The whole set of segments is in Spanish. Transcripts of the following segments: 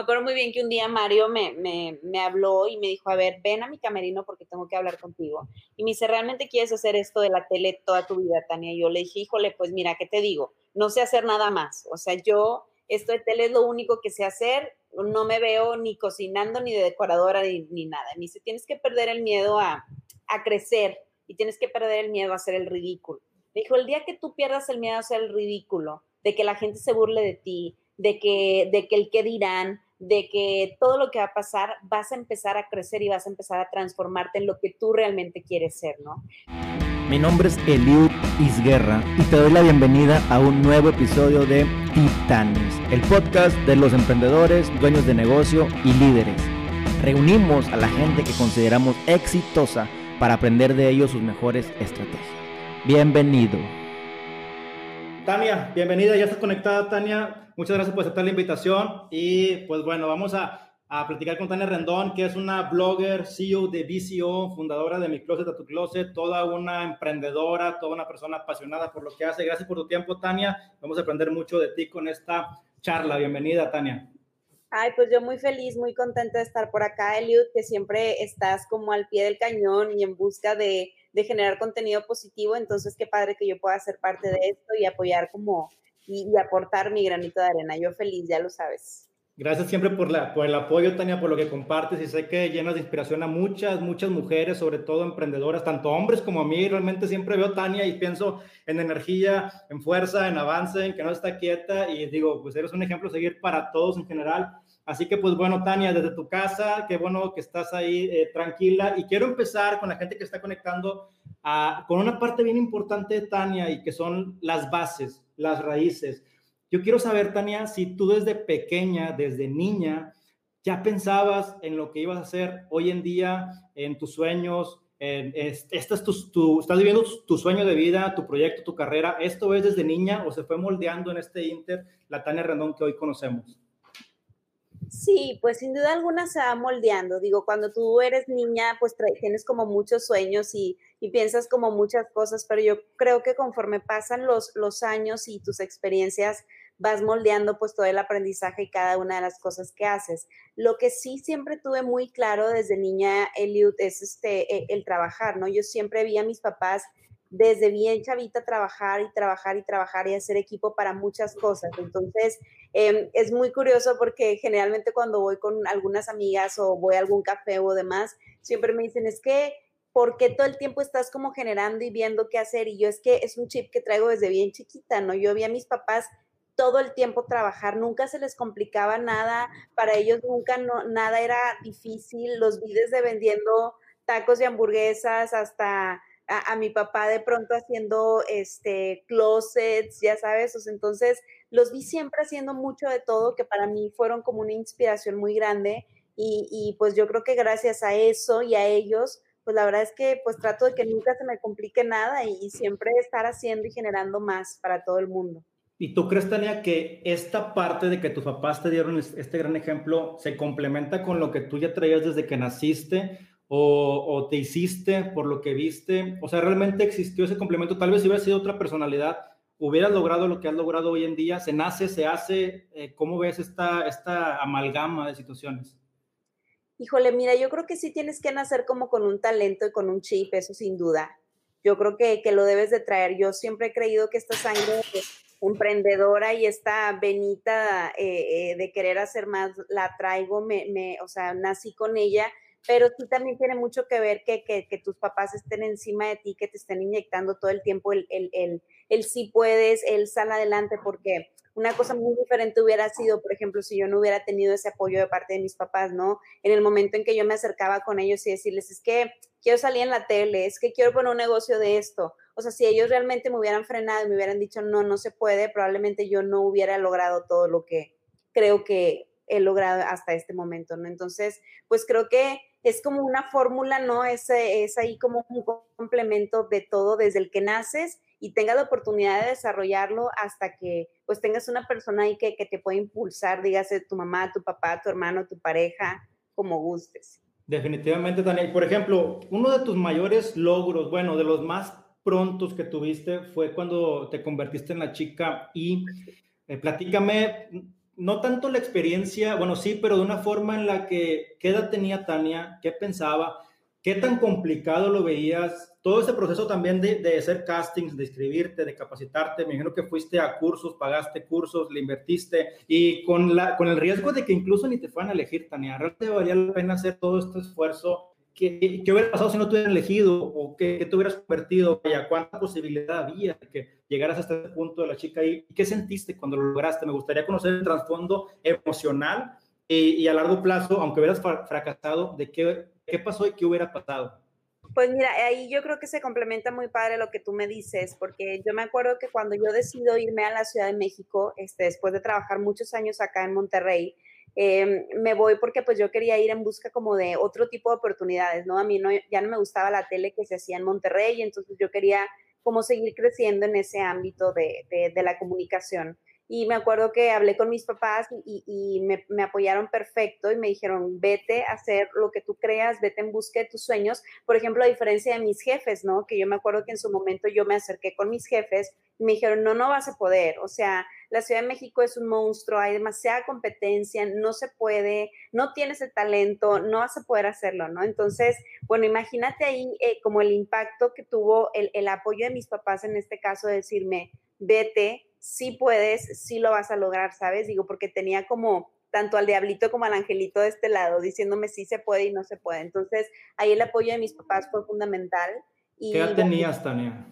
Me acuerdo muy bien que un día Mario me, me, me, habló y me dijo, a ver, ven a mi camerino porque tengo que hablar contigo. Y me dice, ¿realmente quieres hacer esto de la tele toda tu vida, Tania? Y yo le dije, híjole, pues mira, ¿qué te digo? No sé hacer nada más. O sea, yo, esto de tele es lo único que sé hacer. No me veo ni cocinando, ni de decoradora, ni, ni nada. Me dice, tienes que perder el miedo a, a crecer y tienes que perder el miedo a hacer el ridículo. Me dijo, el día que tú pierdas el miedo a hacer el ridículo, de que la gente se burle de ti, de que, de que el qué dirán, de que todo lo que va a pasar, vas a empezar a crecer y vas a empezar a transformarte en lo que tú realmente quieres ser, ¿no? Mi nombre es Eliud Isguerra y te doy la bienvenida a un nuevo episodio de Titanes, el podcast de los emprendedores, dueños de negocio y líderes. Reunimos a la gente que consideramos exitosa para aprender de ellos sus mejores estrategias. Bienvenido. Tania, bienvenida, ya estás conectada, Tania. Muchas gracias por aceptar la invitación. Y pues bueno, vamos a, a platicar con Tania Rendón, que es una blogger, CEO de VCO, fundadora de Mi Closet a Tu Closet, toda una emprendedora, toda una persona apasionada por lo que hace. Gracias por tu tiempo, Tania. Vamos a aprender mucho de ti con esta charla. Bienvenida, Tania. Ay, pues yo muy feliz, muy contenta de estar por acá, Eliud, que siempre estás como al pie del cañón y en busca de, de generar contenido positivo. Entonces, qué padre que yo pueda ser parte de esto y apoyar como y, aportar mi granito de arena. Yo feliz, ya lo sabes. Gracias siempre por, el apoyo, Tania, por lo que compartes y sé que llenas de inspiración a muchas, muchas mujeres, sobre todo emprendedoras, tanto hombres como a mí. Realmente siempre veo Tania y pienso en energía, en fuerza, en avance, en que no está quieta y digo, pues eres un ejemplo a seguir para todos en general. Así que pues bueno, Tania, desde tu casa, qué bueno que estás ahí eh, tranquila y quiero empezar con la gente que está conectando a, con una parte bien importante de Tania y que son las bases las raíces. Yo quiero saber, Tania, si tú desde pequeña, desde niña, ya pensabas en lo que ibas a hacer hoy en día, en tus sueños, en, esta es tu, estás viviendo tu sueño de vida, tu proyecto, tu carrera. ¿Esto es desde niña o se fue moldeando en este Inter la Tania Rendón que hoy conocemos? Sí, pues sin duda alguna se va moldeando. Digo, cuando tú eres niña, pues tienes como muchos sueños y, piensas como muchas cosas, pero yo creo que conforme pasan los, los años y tus experiencias, vas moldeando pues todo el aprendizaje y cada una de las cosas que haces. Lo que sí siempre tuve muy claro desde niña, Eliud, es este, e, el trabajar, ¿no? Yo siempre vi a mis papás desde bien chavita trabajar y trabajar y trabajar y hacer equipo para muchas cosas. Entonces, em, es muy curioso porque generalmente cuando voy con algunas amigas o voy a algún café o demás, siempre me dicen, es que, ¿por qué todo el tiempo estás como generando y viendo qué hacer? Y yo es que es un chip que traigo desde bien chiquita, ¿no? Yo vi a mis papás todo el tiempo trabajar, nunca se les complicaba nada, para ellos nunca nada era difícil, los vi desde vendiendo tacos y hamburguesas hasta a, mi papá de pronto haciendo este closets, ya sabes, entonces los vi siempre haciendo mucho de todo que para mí fueron como una inspiración muy grande y, pues yo creo que gracias a eso y a ellos, pues la verdad es que pues trato de que nunca se me complique nada y siempre estar haciendo y generando más para todo el mundo. ¿Y tú crees, Tania, que esta parte de que tus papás te dieron este gran ejemplo se complementa con lo que tú ya traías desde que naciste? o, te hiciste por lo que viste? O sea, ¿realmente existió ese complemento? Tal vez si hubiera sido otra personalidad, hubieras logrado lo que has logrado hoy en día. ¿Se nace, se hace? Eh, ¿Cómo ves esta, esta amalgama de situaciones? Híjole, mira, yo creo que sí tienes que nacer como con un talento y con un chip, eso sin duda. Yo creo que, que lo debes de traer. Yo siempre he creído que esta sangre emprendedora y esta venita eh, eh, de querer hacer más la traigo, me, me, o sea, nací con ella pero sí también tiene mucho que ver que, que, que, tus papás estén encima de ti, que te estén inyectando todo el tiempo el, el, el, el sí puedes, el sal adelante, porque una cosa muy diferente hubiera sido, por ejemplo, si yo no hubiera tenido ese apoyo de parte de mis papás, ¿no? En el momento en que yo me acercaba con ellos y decirles, es que quiero salir en la tele, es que quiero poner un negocio de esto. O sea, si ellos realmente me hubieran frenado y me hubieran dicho, no, no se puede, probablemente yo no hubiera logrado todo lo que creo que he logrado hasta este momento, ¿no? Entonces, pues creo que es como una fórmula, ¿no? Es, es ahí como un complemento de todo desde el que naces y tengas la oportunidad de desarrollarlo hasta que pues tengas una persona ahí que, que te pueda impulsar, dígase tu mamá, tu papá, tu hermano, tu pareja, como gustes. Definitivamente, Daniel. Por ejemplo, uno de tus mayores logros, bueno, de los más prontos que tuviste fue cuando te convertiste en la chica y eh, platícame no tanto la experiencia, bueno, sí, pero de una forma en la que, ¿qué edad tenía Tania? ¿Qué pensaba? ¿Qué tan complicado lo veías? Todo ese proceso también de, de hacer castings, de escribirte, de capacitarte, me imagino que fuiste a cursos, pagaste cursos, le invertiste y con, la, con el riesgo de que incluso ni te fueran a elegir, Tania, ¿realmente valía la pena hacer todo este esfuerzo ¿Qué, ¿Qué, hubiera pasado si no te hubieran elegido? ¿O qué, qué te hubieras convertido? Vaya, ¿Cuánta posibilidad había de que llegaras hasta este punto de la chica? ¿Y qué sentiste cuando lo lograste? Me gustaría conocer el trasfondo emocional y, y, a largo plazo, aunque hubieras fracasado, de qué, qué pasó y qué hubiera pasado. Pues mira, ahí yo creo que se complementa muy padre lo que tú me dices, porque yo me acuerdo que cuando yo decido irme a la Ciudad de México, este, después de trabajar muchos años acá en Monterrey, eh, me voy porque pues yo quería ir en busca como de otro tipo de oportunidades, ¿no? A mí no, ya no me gustaba la tele que se hacía en Monterrey, entonces yo quería como seguir creciendo en ese ámbito de, de, la comunicación. Y me acuerdo que hablé con mis papás y, y me, me, apoyaron perfecto y me dijeron, vete a hacer lo que tú creas, vete en busca de tus sueños. Por ejemplo, a diferencia de mis jefes, ¿no? Que yo me acuerdo que en su momento yo me acerqué con mis jefes y me dijeron, no, no vas a poder. O sea, la Ciudad de México es un monstruo, hay demasiada competencia, no se puede, no tienes el talento, no vas a poder hacerlo, ¿no? Entonces, bueno, imagínate ahí eh, como el impacto que tuvo el, el apoyo de mis papás en este caso, de decirme, vete, sí puedes, sí lo vas a lograr, ¿sabes? Digo, porque tenía como tanto al diablito como al angelito de este lado, diciéndome sí se puede y no se puede. Entonces, ahí el apoyo de mis papás fue fundamental. Y, ¿Qué edad tenías, Tania?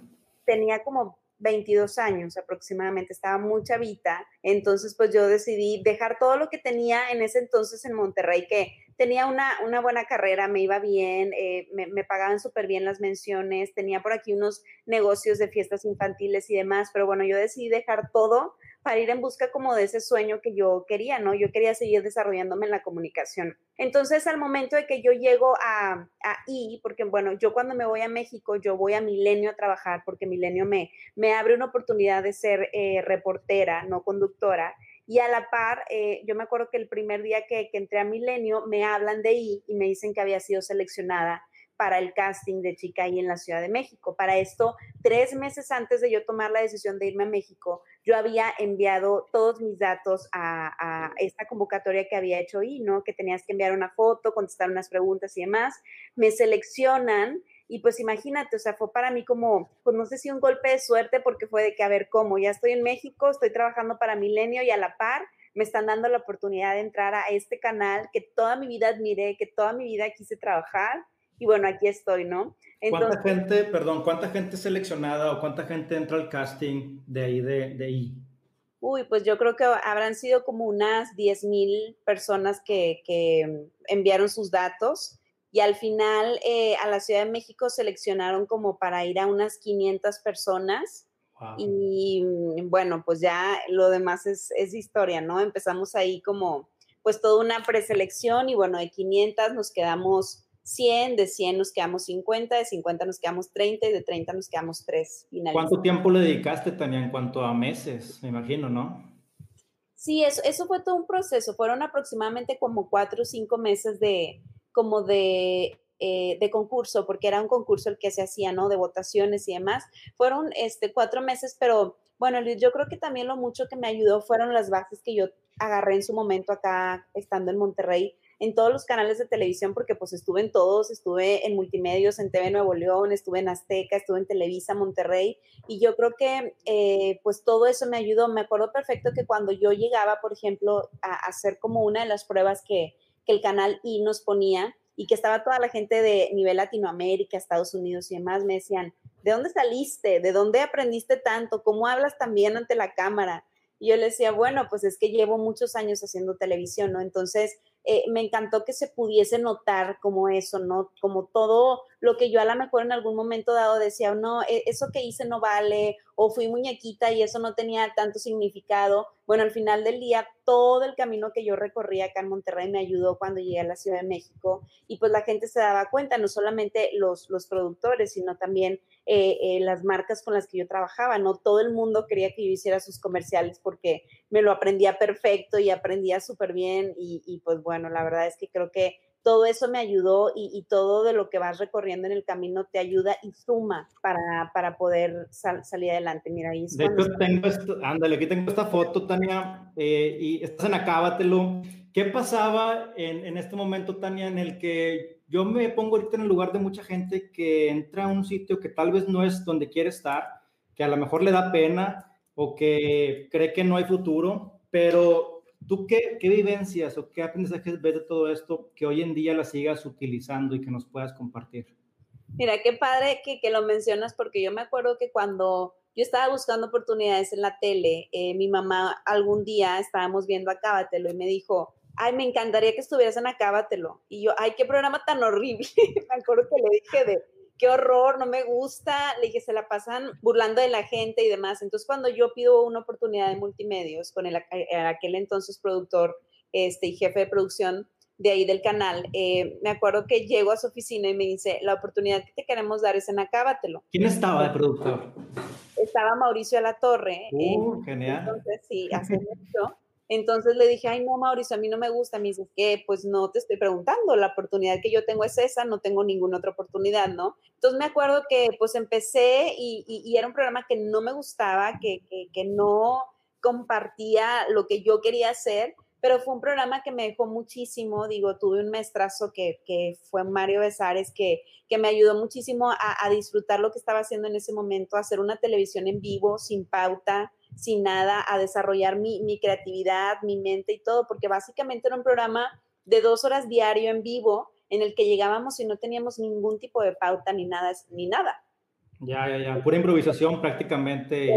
Tenía como 22 años aproximadamente, estaba muy chavita, entonces pues yo decidí dejar todo lo que tenía en ese entonces en Monterrey, que tenía una, una buena carrera, me iba bien, eh, me, me, pagaban súper bien las menciones, tenía por aquí unos negocios de fiestas infantiles y demás, pero bueno, yo decidí dejar todo para ir en busca como de ese sueño que yo quería, ¿no? Yo quería seguir desarrollándome en la comunicación. Entonces, al momento de que yo llego a, a I, porque bueno, yo cuando me voy a México, yo voy a Milenio a trabajar, porque Milenio me, me abre una oportunidad de ser eh, reportera, no conductora. Y a la par, eh, yo me acuerdo que el primer día que, que entré a Milenio, me hablan de I y me dicen que había sido seleccionada para el casting de chica ahí en la Ciudad de México. Para esto, tres meses antes de yo tomar la decisión de irme a México, yo había enviado todos mis datos a, a esta convocatoria que había hecho ahí, ¿no? Que tenías que enviar una foto, contestar unas preguntas y demás. Me seleccionan y pues imagínate, o sea, fue para mí como, pues no sé si un golpe de suerte porque fue de que, a ver, ¿cómo? Ya estoy en México, estoy trabajando para Milenio y a la par me están dando la oportunidad de entrar a este canal que toda mi vida admiré, que toda mi vida quise trabajar y bueno, aquí estoy, ¿no? Entonces, ¿Cuánta gente, perdón, cuánta gente seleccionada o cuánta gente entra al casting de ahí, de, de ahí? Uy, pues yo creo que habrán sido como unas 10 mil personas que, que, enviaron sus datos y al final eh, a la Ciudad de México seleccionaron como para ir a unas 500 personas. Wow. Y bueno, pues ya lo demás es, es historia, ¿no? Empezamos ahí como pues toda una preselección y bueno, de 500 nos quedamos 100, de 100 nos quedamos 50, de 50 nos quedamos 30 y de 30 nos quedamos 3. ¿Cuánto tiempo le dedicaste, Tania, en cuanto a meses, me imagino, no? Sí, eso, eso fue todo un proceso. Fueron aproximadamente como 4 o 5 meses de, como de, eh, de concurso, porque era un concurso el que se hacía, ¿no? De votaciones y demás. Fueron este, cuatro meses, pero bueno, Luis, yo creo que también lo mucho que me ayudó fueron las bases que yo agarré en su momento acá, estando en Monterrey, en todos los canales de televisión, porque pues estuve en todos, estuve en Multimedios, en TV Nuevo León, estuve en Azteca, estuve en Televisa, Monterrey, y yo creo que eh, pues todo eso me ayudó. Me acuerdo perfecto que cuando yo llegaba, por ejemplo, a, a hacer como una de las pruebas que, que el canal I nos ponía, y que estaba toda la gente de nivel Latinoamérica, Estados Unidos y demás, me decían, ¿de dónde saliste? ¿De dónde aprendiste tanto? ¿Cómo hablas también ante la cámara? Y yo le decía, bueno, pues es que llevo muchos años haciendo televisión, ¿no? Entonces, eh, me encantó que se pudiese notar como eso, ¿no? Como todo lo que yo a lo mejor en algún momento dado decía, no, e, eso que hice no vale, o fui muñequita y eso no tenía tanto significado. Bueno, al final del día, todo el camino que yo recorrí acá en Monterrey me ayudó cuando llegué a la Ciudad de México y pues la gente se daba cuenta, no solamente los, los productores, sino también eh, eh, las marcas con las que yo trabajaba, no todo el mundo quería que yo hiciera sus comerciales porque me lo aprendía perfecto y aprendía súper bien y, y pues bueno, la verdad es que creo que todo eso me ayudó y, todo de lo que vas recorriendo en el camino te ayuda y suma para, para poder salir adelante. Mira, ahí De hecho, tengo esto, ándale, aquí tengo esta foto, Tania, eh, y estás en Acábatelo. ¿Qué pasaba en, en, este momento, Tania, en el que yo me pongo ahorita en el lugar de mucha gente que entra a un sitio que tal vez no es donde quiere estar, que a lo mejor le da pena o que cree que no hay futuro, pero ¿Tú qué, vivencias o qué aprendizajes ves de todo esto que hoy en día la sigas utilizando y que nos puedas compartir? Mira, qué padre que, lo mencionas porque yo me acuerdo que cuando yo estaba buscando oportunidades en la tele, eh, mi mamá algún día estábamos viendo Acábatelo y me dijo, ay, me encantaría que estuvieras en Acábatelo. Y yo, ay, qué programa tan horrible. me acuerdo que le dije de, qué horror, no me gusta, le dije, se la pasan burlando de la gente y demás. Entonces, cuando yo pido una oportunidad de multimedios con el, eh, aquel entonces productor este, y jefe de producción de ahí del canal, eh, me acuerdo que llego a su oficina y me dice, la oportunidad que te queremos dar es en Acábatelo. ¿Quién estaba de productor? Estaba Mauricio de la Torre. Uh, genial. Entonces, sí, hace mucho. Entonces le dije, ay, no, Mauricio, a mí no me gusta. Me dice, que pues no te estoy preguntando, la oportunidad que yo tengo es esa, no tengo ninguna otra oportunidad, ¿no? Entonces me acuerdo que pues empecé y, era un programa que no me gustaba, que, no compartía lo que yo quería hacer, pero fue un programa que me dejó muchísimo, digo, tuve un maestrazo que, que fue Mario Besares, que, que me ayudó muchísimo a disfrutar lo que estaba haciendo en ese momento, hacer una televisión en vivo, sin pauta, sin nada a desarrollar mi, creatividad, mi mente y todo, porque básicamente era un programa de dos horas diario en vivo en el que llegábamos y no teníamos ningún tipo de pauta ni nada, ni nada. Ya, ya, ya, pura improvisación prácticamente.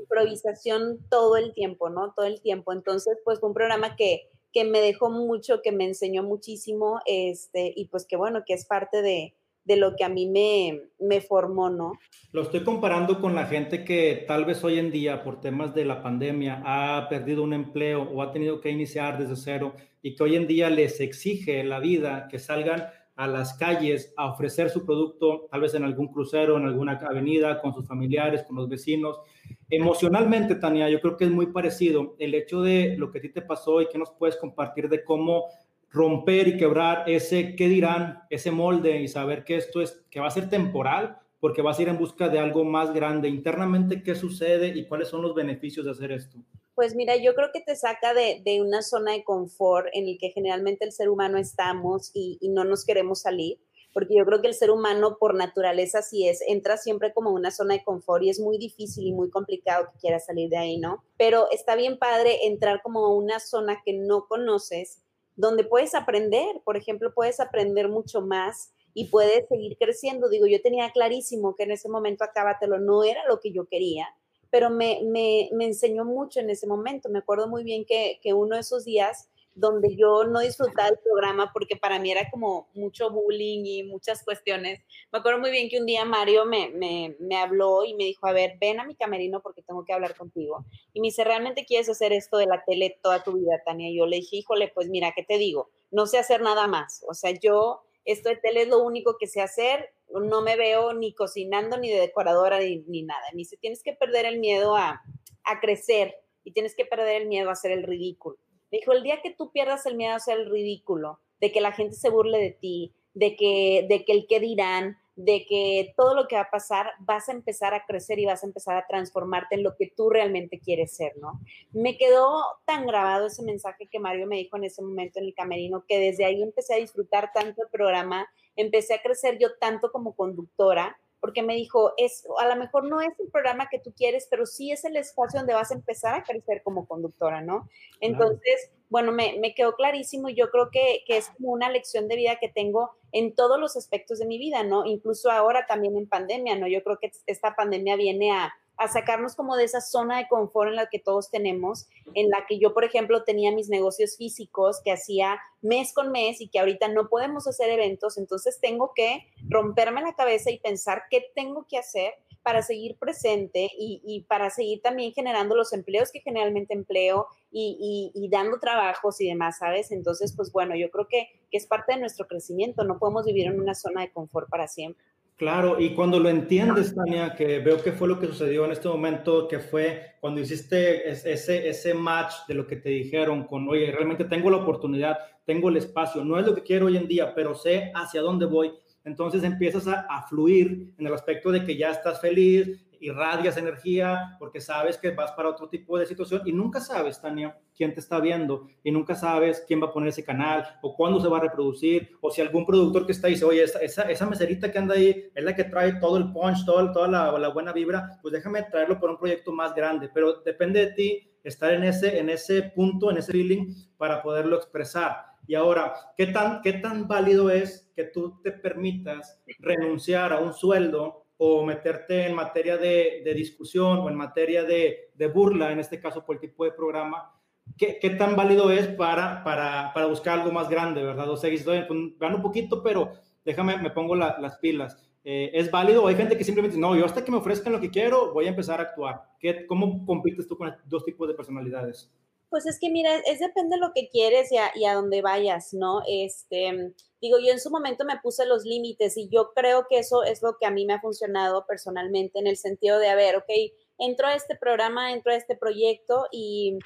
Improvisación todo el tiempo, ¿no? Todo el tiempo. Entonces, pues fue un programa que, que me dejó mucho, que me enseñó muchísimo, este, y pues que bueno, que es parte de, de lo que a mí me, me formó, ¿no? Lo estoy comparando con la gente que tal vez hoy en día, por temas de la pandemia, ha perdido un empleo o ha tenido que iniciar desde cero y que hoy en día les exige la vida que salgan a las calles a ofrecer su producto, tal vez en algún crucero, en alguna avenida, con sus familiares, con los vecinos. Emocionalmente, Tania, yo creo que es muy parecido el hecho de lo que a ti te pasó y que nos puedes compartir de cómo romper y quebrar ese qué dirán, ese molde y saber que esto es, que va a ser temporal, porque vas a ir en busca de algo más grande. Internamente, ¿qué sucede y cuáles son los beneficios de hacer esto? Pues mira, yo creo que te saca de, de una zona de confort en el que generalmente el ser humano estamos y, y, no nos queremos salir, porque yo creo que el ser humano por naturaleza así es, entra siempre como una zona de confort y es muy difícil y muy complicado que quieras salir de ahí, ¿no? Pero está bien padre entrar como una zona que no conoces donde puedes aprender, por ejemplo, puedes aprender mucho más y puedes seguir creciendo. Digo, yo tenía clarísimo que en ese momento acábatelo no era lo que yo quería, pero me, me, me enseñó mucho en ese momento. Me acuerdo muy bien que, que uno de esos días donde yo no disfrutaba el programa porque para mí era como mucho bullying y muchas cuestiones. Me acuerdo muy bien que un día Mario me, me, habló y me dijo, a ver, ven a mi camerino porque tengo que hablar contigo. Y me dice, ¿realmente quieres hacer esto de la tele toda tu vida, Tania? Y yo le dije, híjole, pues mira, ¿qué te digo? No sé hacer nada más. O sea, yo, esto de tele es lo único que sé hacer. No me veo ni cocinando, ni de decoradora, ni, ni nada. Me dice, tienes que perder el miedo a, a crecer y tienes que perder el miedo a hacer el ridículo dijo, el día que tú pierdas el miedo a hacer el ridículo, de que la gente se burle de ti, de que, de que el qué dirán, de que todo lo que va a pasar, vas a empezar a crecer y vas a empezar a transformarte en lo que tú realmente quieres ser, ¿no? Me quedó tan grabado ese mensaje que Mario me dijo en ese momento en el camerino, que desde ahí empecé a disfrutar tanto el programa, empecé a crecer yo tanto como conductora, porque me dijo, es, a lo mejor no es el programa que tú quieres, pero sí es el espacio donde vas a empezar a crecer como conductora, ¿no? Entonces, bueno, me, me, quedó clarísimo y yo creo que, que, es como una lección de vida que tengo en todos los aspectos de mi vida, ¿no? Incluso ahora también en pandemia, ¿no? Yo creo que esta pandemia viene a, a sacarnos como de esa zona de confort en la que todos tenemos, en la que yo, por ejemplo, tenía mis negocios físicos que hacía mes con mes y que ahorita no podemos hacer eventos, entonces tengo que romperme la cabeza y pensar qué tengo que hacer para seguir presente y, para seguir también generando los empleos que generalmente empleo y, y, dando trabajos y demás, ¿sabes? Entonces, pues bueno, yo creo que, que es parte de nuestro crecimiento, no podemos vivir en una zona de confort para siempre. Claro, y cuando lo entiendes, Tania, que veo que fue lo que sucedió en este momento, que fue cuando hiciste ese, ese match de lo que te dijeron con, oye, realmente tengo la oportunidad, tengo el espacio, no es lo que quiero hoy en día, pero sé hacia dónde voy. Entonces empiezas a, a fluir en el aspecto de que ya estás feliz, irradias energía porque sabes que vas para otro tipo de situación y nunca sabes, Tania, quién te está viendo y nunca sabes quién va a poner ese canal o cuándo se va a reproducir o si algún productor que está ahí dice, oye, esa, esa, meserita que anda ahí es la que trae todo el punch, todo, toda la, la, buena vibra, pues déjame traerlo por un proyecto más grande, pero depende de ti estar en ese, en ese punto, en ese feeling para poderlo expresar. Y ahora, ¿qué tan, ¿qué tan válido es que tú te permitas renunciar a un sueldo o meterte en materia de, discusión o en materia de, burla, en este caso por el tipo de programa, ¿qué, tan válido es para, para, para, buscar algo más grande, verdad? O sea, estoy, pues, un poquito, pero déjame, me pongo las pilas. Eh, ¿Es válido? hay gente que simplemente no, yo hasta que me ofrezcan lo que quiero, voy a empezar a actuar. ¿Qué, ¿Cómo compites tú con dos tipos de personalidades? Pues es que mira, es depende de lo que quieres y a, y a dónde vayas, ¿no? Este, digo, yo en su momento me puse los límites y yo creo que eso es lo que a mí me ha funcionado personalmente en el sentido de, a ver, ok, entro a este programa, entro a este proyecto y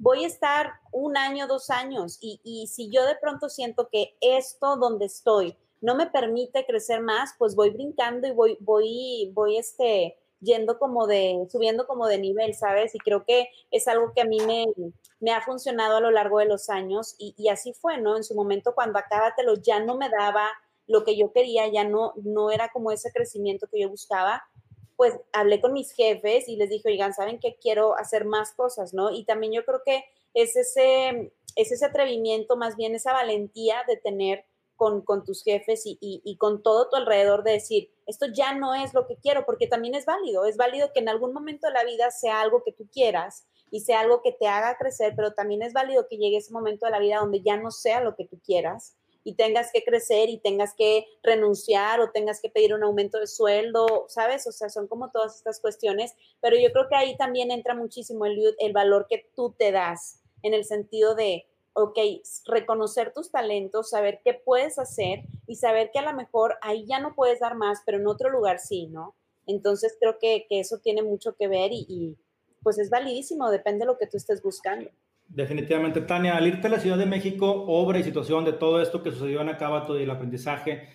voy a estar un año, dos años y, y si yo de pronto siento que esto donde estoy no me permite crecer más, pues voy brincando y voy, voy, voy, este, yendo como de, subiendo como de nivel, ¿sabes? Y creo que es algo que a mí me, me ha funcionado a lo largo de los años y, y, así fue, ¿no? En su momento cuando Acábatelo ya no me daba lo que yo quería, ya no, no era como ese crecimiento que yo buscaba, pues hablé con mis jefes y les dije, oigan, ¿saben qué? Quiero hacer más cosas, ¿no? Y también yo creo que es ese, es ese atrevimiento, más bien esa valentía de tener con, con tus jefes y, y, y, con todo tu alrededor de decir, esto ya no es lo que quiero, porque también es válido, es válido que en algún momento de la vida sea algo que tú quieras y sea algo que te haga crecer, pero también es válido que llegue ese momento de la vida donde ya no sea lo que tú quieras y tengas que crecer y tengas que renunciar o tengas que pedir un aumento de sueldo, ¿sabes? O sea, son como todas estas cuestiones, pero yo creo que ahí también entra muchísimo el, valor que tú te das en el sentido de, ok, reconocer tus talentos, saber qué puedes hacer y saber que a lo mejor ahí ya no puedes dar más, pero en otro lugar sí, ¿no? Entonces creo que, que eso tiene mucho que ver y, y, pues es validísimo, depende de lo que tú estés buscando. Definitivamente, Tania, al irte a la Ciudad de México, obra y situación de todo esto que sucedió en Acabato y el aprendizaje,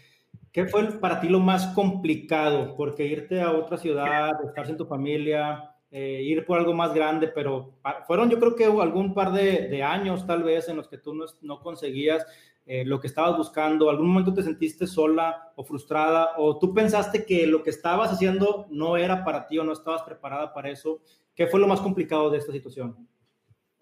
¿qué fue para ti lo más complicado? Porque irte a otra ciudad, estar sin tu familia, eh, ir por algo más grande, pero fueron yo creo que algún par de, años tal vez en los que tú no, no conseguías eh, lo que estabas buscando, algún momento te sentiste sola o frustrada o tú pensaste que lo que estabas haciendo no era para ti o no estabas preparada para eso. ¿Qué fue lo más complicado de esta situación?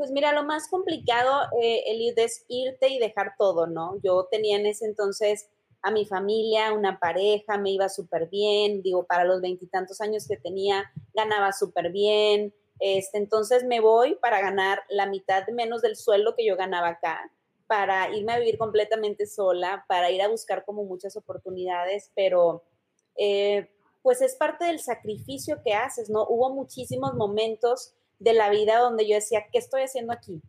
Pues mira, lo más complicado, eh, Eliud, es irte y dejar todo, ¿no? Yo tenía en ese entonces a mi familia, una pareja, me iba súper bien, digo, para los veintitantos años que tenía, ganaba súper bien. Este, entonces me voy para ganar la mitad menos del sueldo que yo ganaba acá, para irme a vivir completamente sola, para ir a buscar como muchas oportunidades, pero eh, pues es parte del sacrificio que haces, ¿no? Hubo muchísimos momentos de la vida donde yo decía, ¿qué estoy haciendo aquí?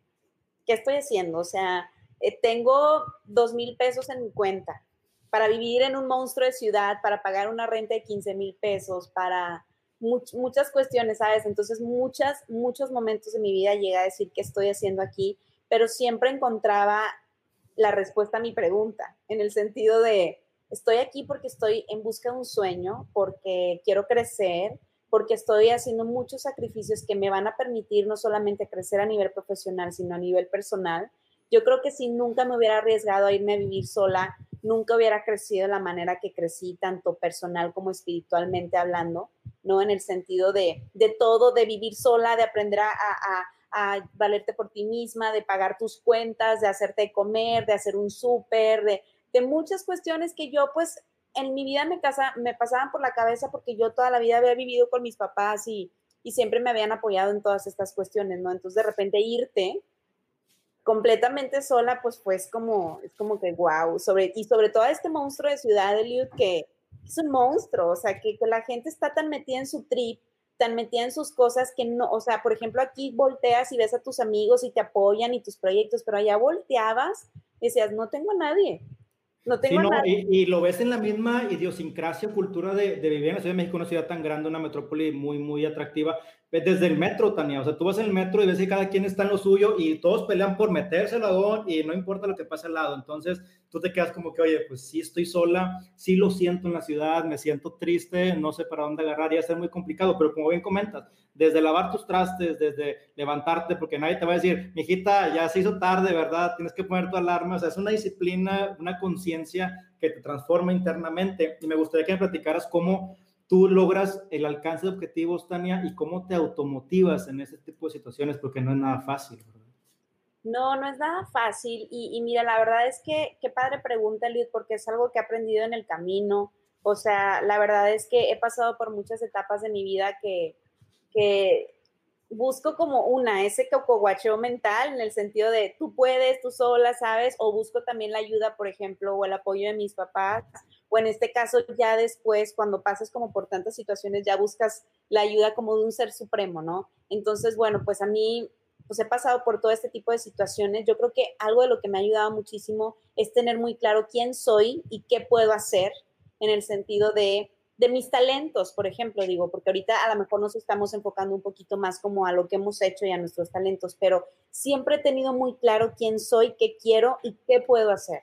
¿Qué estoy haciendo? O sea, eh, tengo dos mil pesos en mi cuenta, para vivir en un monstruo de ciudad, para pagar una renta de 15 mil pesos, para muchas cuestiones, ¿sabes? Entonces, muchas, muchos momentos de mi vida llegué a decir qué estoy haciendo aquí, pero siempre encontraba la respuesta a mi pregunta, en el sentido de, estoy aquí porque estoy en busca de un sueño, porque quiero crecer, porque estoy haciendo muchos sacrificios que me van a permitir no solamente crecer a nivel profesional, sino a nivel personal. Yo creo que si nunca me hubiera arriesgado a irme a vivir sola, nunca hubiera crecido de la manera que crecí, tanto personal como espiritualmente hablando, ¿no? En el sentido de, de todo, de vivir sola, de aprender a, a, a, valerte por ti misma, de pagar tus cuentas, de hacerte comer, de hacer un súper, de, de muchas cuestiones que yo pues en mi vida me, pasaban por la cabeza porque yo toda la vida había vivido con mis papás y, siempre me habían apoyado en todas estas cuestiones, ¿no? Entonces de repente irte completamente sola, pues fue como, es como que wow, y sobre todo este monstruo de Ciudad de Liud que es un monstruo, o sea, que, que, la gente está tan metida en su trip, tan metida en sus cosas que no, o sea, por ejemplo, aquí volteas y ves a tus amigos y te apoyan y tus proyectos, pero allá volteabas y decías, no tengo a nadie. No tengo nada. Y, lo ves en la misma idiosincrasia, cultura de, de, vivir en la Ciudad de México, una ciudad tan grande, una metrópoli muy, muy atractiva. Desde el metro, Tania, o sea, tú vas en el metro y ves que cada quien está en lo suyo y todos pelean por meterse al lado y no importa lo que pase al lado. Entonces, tú te quedas como que, oye, pues sí estoy sola, sí lo siento en la ciudad, me siento triste, no sé para dónde agarrar, y va a ser muy complicado, pero como bien comentas, desde lavar tus trastes, desde levantarte, porque nadie te va a decir, mijita, ya se hizo tarde, ¿verdad? Tienes que poner tu alarma, o sea, es una disciplina, una conciencia que te transforma internamente. Y me gustaría que me platicaras cómo tú logras el alcance de objetivos, Tania, y cómo te automotivas en ese tipo de situaciones, porque no es nada fácil. No, no es nada fácil. Y, mira, la verdad es que qué padre pregunta, Liz, porque es algo que he aprendido en el camino. O sea, la verdad es que he pasado por muchas etapas de mi vida que, que busco como una, ese cocoguacheo mental en el sentido de tú puedes, tú sola, ¿sabes? O busco también la ayuda, por ejemplo, o el apoyo de mis papás, o en este caso ya después, cuando pasas como por tantas situaciones, ya buscas la ayuda como de un ser supremo, ¿no? Entonces, bueno, pues a mí, pues he pasado por todo este tipo de situaciones. Yo creo que algo de lo que me ha ayudado muchísimo es tener muy claro quién soy y qué puedo hacer en el sentido de de mis talentos, por ejemplo, digo, porque ahorita a lo mejor nos estamos enfocando un poquito más como a lo que hemos hecho y a nuestros talentos, pero siempre he tenido muy claro quién soy, qué quiero y qué puedo hacer.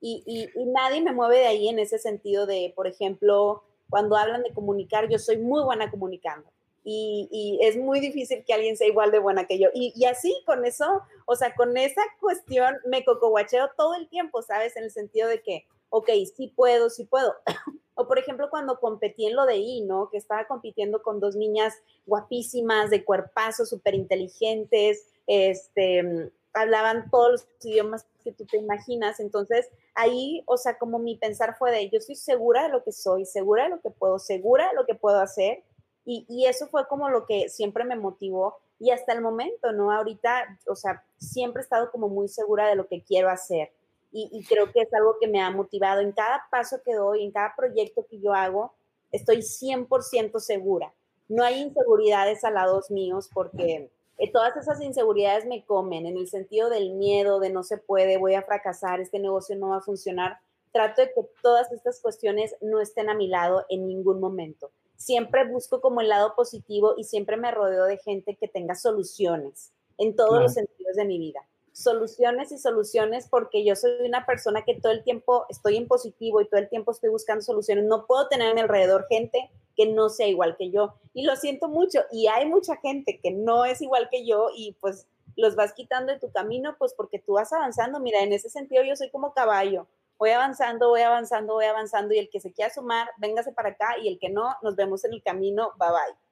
Y, nadie me mueve de ahí en ese sentido de, por ejemplo, cuando hablan de comunicar, yo soy muy buena comunicando. Y, es muy difícil que alguien sea igual de buena que yo. Y, y, así, con eso, o sea, con esa cuestión me cocoguacheo todo el tiempo, ¿sabes? En el sentido de que, ok, sí puedo, sí puedo. O por ejemplo, cuando competí en lo de I, ¿no? Que estaba compitiendo con dos niñas guapísimas, de cuerpazo, súper inteligentes, este, hablaban todos los idiomas que tú te imaginas. Entonces, ahí, o sea, como mi pensar fue de, yo estoy segura de lo que soy, segura de lo que puedo, segura de lo que puedo hacer. Y, y eso fue como lo que siempre me motivó. Y hasta el momento, ¿no? Ahorita, o sea, siempre he estado como muy segura de lo que quiero hacer y, creo que es algo que me ha motivado. En cada paso que doy, en cada proyecto que yo hago, estoy 100% segura. No hay inseguridades al lado míos porque eh, todas esas inseguridades me comen en el sentido del miedo, de no se puede, voy a fracasar, este negocio no va a funcionar. Trato de que todas estas cuestiones no estén a mi lado en ningún momento. Siempre busco como el lado positivo y siempre me rodeo de gente que tenga soluciones en todos los sentidos de mi vida soluciones y soluciones porque yo soy una persona que todo el tiempo estoy en positivo y todo el tiempo estoy buscando soluciones. No puedo tener a mi alrededor gente que no sea igual que yo. Y lo siento mucho. Y hay mucha gente que no es igual que yo y pues los vas quitando de tu camino pues porque tú vas avanzando. Mira, en ese sentido yo soy como caballo. Voy avanzando, voy avanzando, voy avanzando y el que se quiera sumar, véngase para acá y el que no, nos vemos en el camino. Bye bye.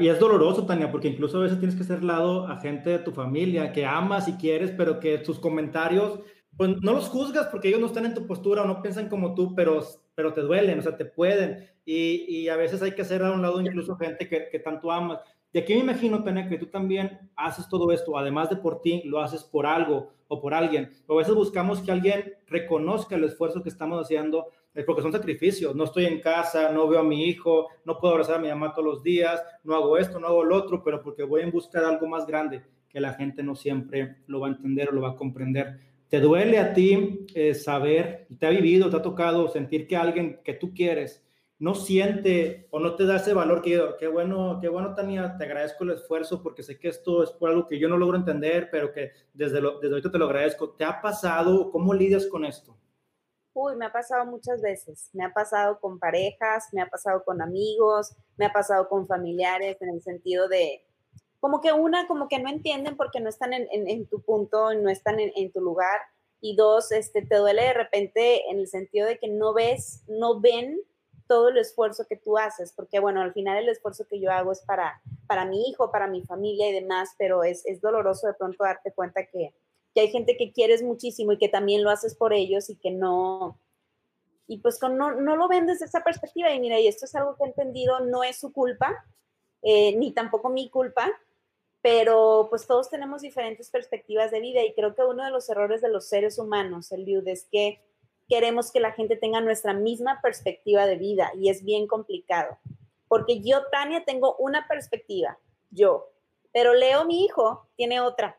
Y, es doloroso, Tania, porque incluso a veces tienes que ser lado a gente de tu familia que amas y quieres, pero que sus comentarios, pues no los juzgas porque ellos no están en tu postura o no piensan como tú, pero, pero te duelen, o sea, te pueden. Y, y a veces hay que hacer a un lado incluso gente que, que tanto amas. Y aquí me imagino, Tania, que tú también haces todo esto, además de por ti, lo haces por algo o por alguien. O a veces buscamos que alguien reconozca el esfuerzo que estamos haciendo es porque son sacrificios. No estoy en casa, no veo a mi hijo, no puedo abrazar a mi mamá todos los días, no hago esto, no hago lo otro, pero porque voy en busca de algo más grande que la gente no siempre lo va a entender o lo va a comprender. ¿Te duele a ti eh, saber, te ha vivido, te ha tocado sentir que alguien que tú quieres no siente o no te da ese valor que qué bueno, qué bueno, Tania, te agradezco el esfuerzo porque sé que esto es por algo que yo no logro entender, pero que desde, lo, desde ahorita te lo agradezco. ¿Te ha pasado? ¿Cómo lidias con esto? Uy, me ha pasado muchas veces. Me ha pasado con parejas, me ha pasado con amigos, me ha pasado con familiares, en el sentido de, como que una, como que no entienden porque no están en, tu punto, no están en, tu lugar. Y dos, este, te duele de repente en el sentido de que no ves, no ven todo el esfuerzo que tú haces, porque bueno, al final el esfuerzo que yo hago es para, para mi hijo, para mi familia y demás, pero es, es doloroso de pronto darte cuenta que, que hay gente que quieres muchísimo y que también lo haces por ellos y que no, y pues no, no lo ven desde esa perspectiva. Y mira, y esto es algo que he entendido, no es su culpa, eh, ni tampoco mi culpa, pero pues todos tenemos diferentes perspectivas de vida y creo que uno de los errores de los seres humanos, el Liud, es que queremos que la gente tenga nuestra misma perspectiva de vida y es bien complicado. Porque yo, Tania, tengo una perspectiva, yo, pero Leo, mi hijo, tiene otra.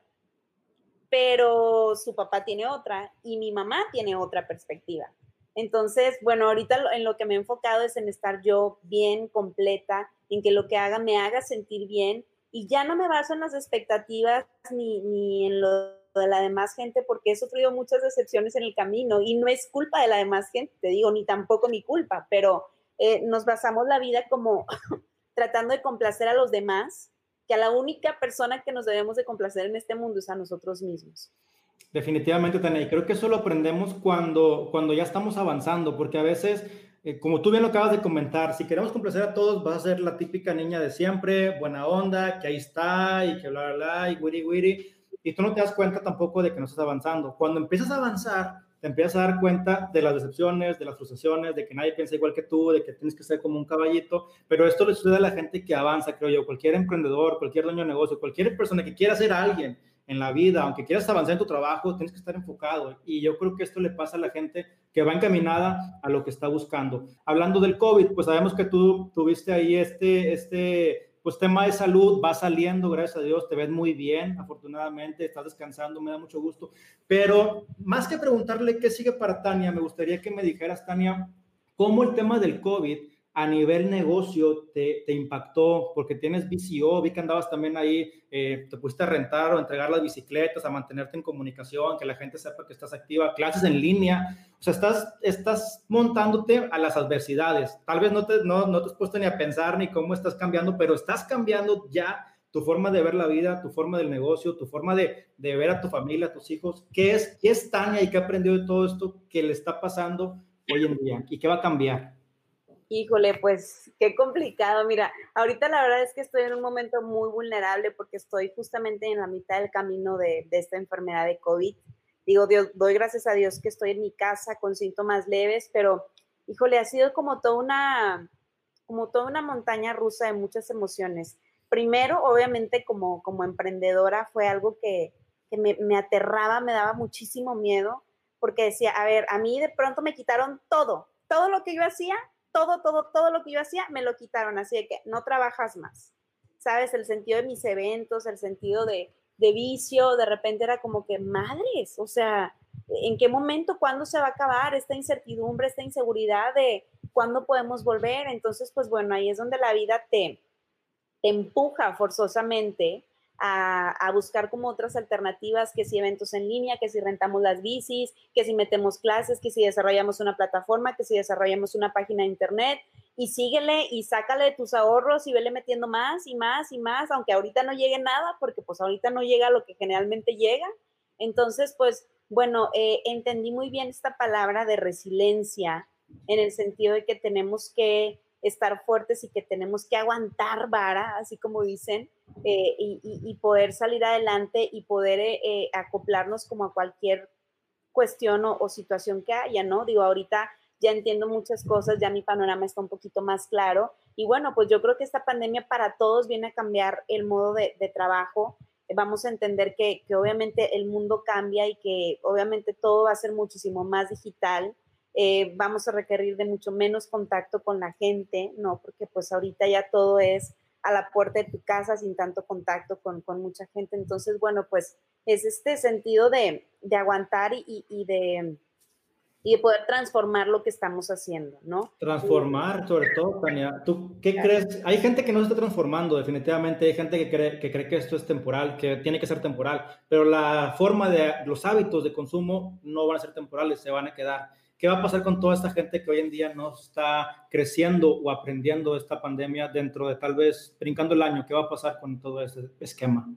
Pero su papá tiene otra y mi mamá tiene otra perspectiva. Entonces, bueno, ahorita en lo que me he enfocado es en estar yo bien, completa, en que lo que haga me haga sentir bien y ya no me baso en las expectativas ni, ni en lo de la demás gente porque he sufrido muchas decepciones en el camino y no es culpa de la demás gente, te digo, ni tampoco mi culpa, pero eh, nos basamos la vida como tratando de complacer a los demás, que a la única persona que nos debemos de complacer en este mundo es a nosotros mismos. Definitivamente, Tania, y creo que eso lo aprendemos cuando, cuando ya estamos avanzando, porque a veces, eh, como tú bien lo acabas de comentar, si queremos complacer a todos, vas a ser la típica niña de siempre, buena onda, que ahí está, y que bla, bla, bla, y wiri, wiri, y tú no te das cuenta tampoco de que no estás avanzando. Cuando empiezas a avanzar, te empiezas a dar cuenta de las decepciones, de las frustraciones, de que nadie piensa igual que tú, de que tienes que ser como un caballito, pero esto le sucede a la gente que avanza, creo yo, cualquier emprendedor, cualquier dueño de negocio, cualquier persona que quiera ser alguien en la vida, aunque quieras avanzar en tu trabajo, tienes que estar enfocado. Y yo creo que esto le pasa a la gente que va encaminada a lo que está buscando. Hablando del COVID, pues sabemos que tú tuviste ahí este, este pues tema de salud va saliendo, gracias a Dios, te ves muy bien, afortunadamente, estás descansando, me da mucho gusto. Pero más que preguntarle qué sigue para Tania, me gustaría que me dijeras, Tania, cómo el tema del COVID a nivel negocio te, te, impactó? Porque tienes VCO, vi que andabas también ahí, eh, te pusiste a rentar o entregar las bicicletas, a mantenerte en comunicación, que la gente sepa que estás activa, clases en línea, o sea, estás, estás montándote a las adversidades. Tal vez no te, no, no te has puesto ni a pensar ni cómo estás cambiando, pero estás cambiando ya tu forma de ver la vida, tu forma del negocio, tu forma de, de ver a tu familia, a tus hijos. ¿Qué es, ¿Qué es Tania y qué aprendió de todo esto que le está pasando hoy en día y qué va a cambiar? Híjole, pues qué complicado. Mira, ahorita la verdad es que estoy en un momento muy vulnerable porque estoy justamente en la mitad del camino de, esta enfermedad de COVID. Digo, Dios, doy gracias a Dios que estoy en mi casa con síntomas leves, pero híjole, ha sido como toda una, como toda una montaña rusa de muchas emociones. Primero, obviamente, como, como emprendedora fue algo que, que me, me aterraba, me daba muchísimo miedo, porque decía, a ver, a mí de pronto me quitaron todo, todo lo que yo hacía todo, todo, todo lo que yo hacía me lo quitaron, así de que no trabajas más. ¿Sabes? El sentido de mis eventos, el sentido de, de vicio, de repente era como que, madres, o sea, ¿en qué momento, cuándo se va a acabar esta incertidumbre, esta inseguridad de cuándo podemos volver? Entonces, pues bueno, ahí es donde la vida te, te empuja forzosamente a, buscar como otras alternativas, que si eventos en línea, que si rentamos las bicis, que si metemos clases, que si desarrollamos una plataforma, que si desarrollamos una página de internet y síguele y sácale tus ahorros y vele metiendo más y más y más, aunque ahorita no llegue nada, porque pues ahorita no llega lo que generalmente llega. Entonces, pues bueno, eh, entendí muy bien esta palabra de resiliencia en el sentido de que tenemos que estar fuertes y que tenemos que aguantar vara, así como dicen, eh, y, poder salir adelante y poder eh, eh, acoplarnos como a cualquier cuestión o, situación que haya, ¿no? Digo, ahorita ya entiendo muchas cosas, ya mi panorama está un poquito más claro. Y bueno, pues yo creo que esta pandemia para todos viene a cambiar el modo de, trabajo. Vamos a entender que, que, obviamente el mundo cambia y que obviamente todo va a ser muchísimo más digital. Vamos a requerir de mucho menos contacto con la gente, ¿no? Porque pues ahorita ya todo es a la puerta de tu casa sin tanto contacto con, mucha gente. Entonces, bueno, pues es este sentido de, aguantar y, de, y de poder transformar lo que estamos haciendo, ¿no? Transformar, sobre todo, Tania. ¿Tú qué crees? Hay gente que no se está transformando, definitivamente. Hay gente que cree, que cree que esto es temporal, que tiene que ser temporal, pero la forma de, los hábitos de consumo no van a ser temporales, se van a quedar. ¿Qué va a pasar con toda esta gente que hoy en día no está creciendo o aprendiendo esta pandemia dentro de tal vez brincando el año? ¿Qué va a pasar con todo este esquema?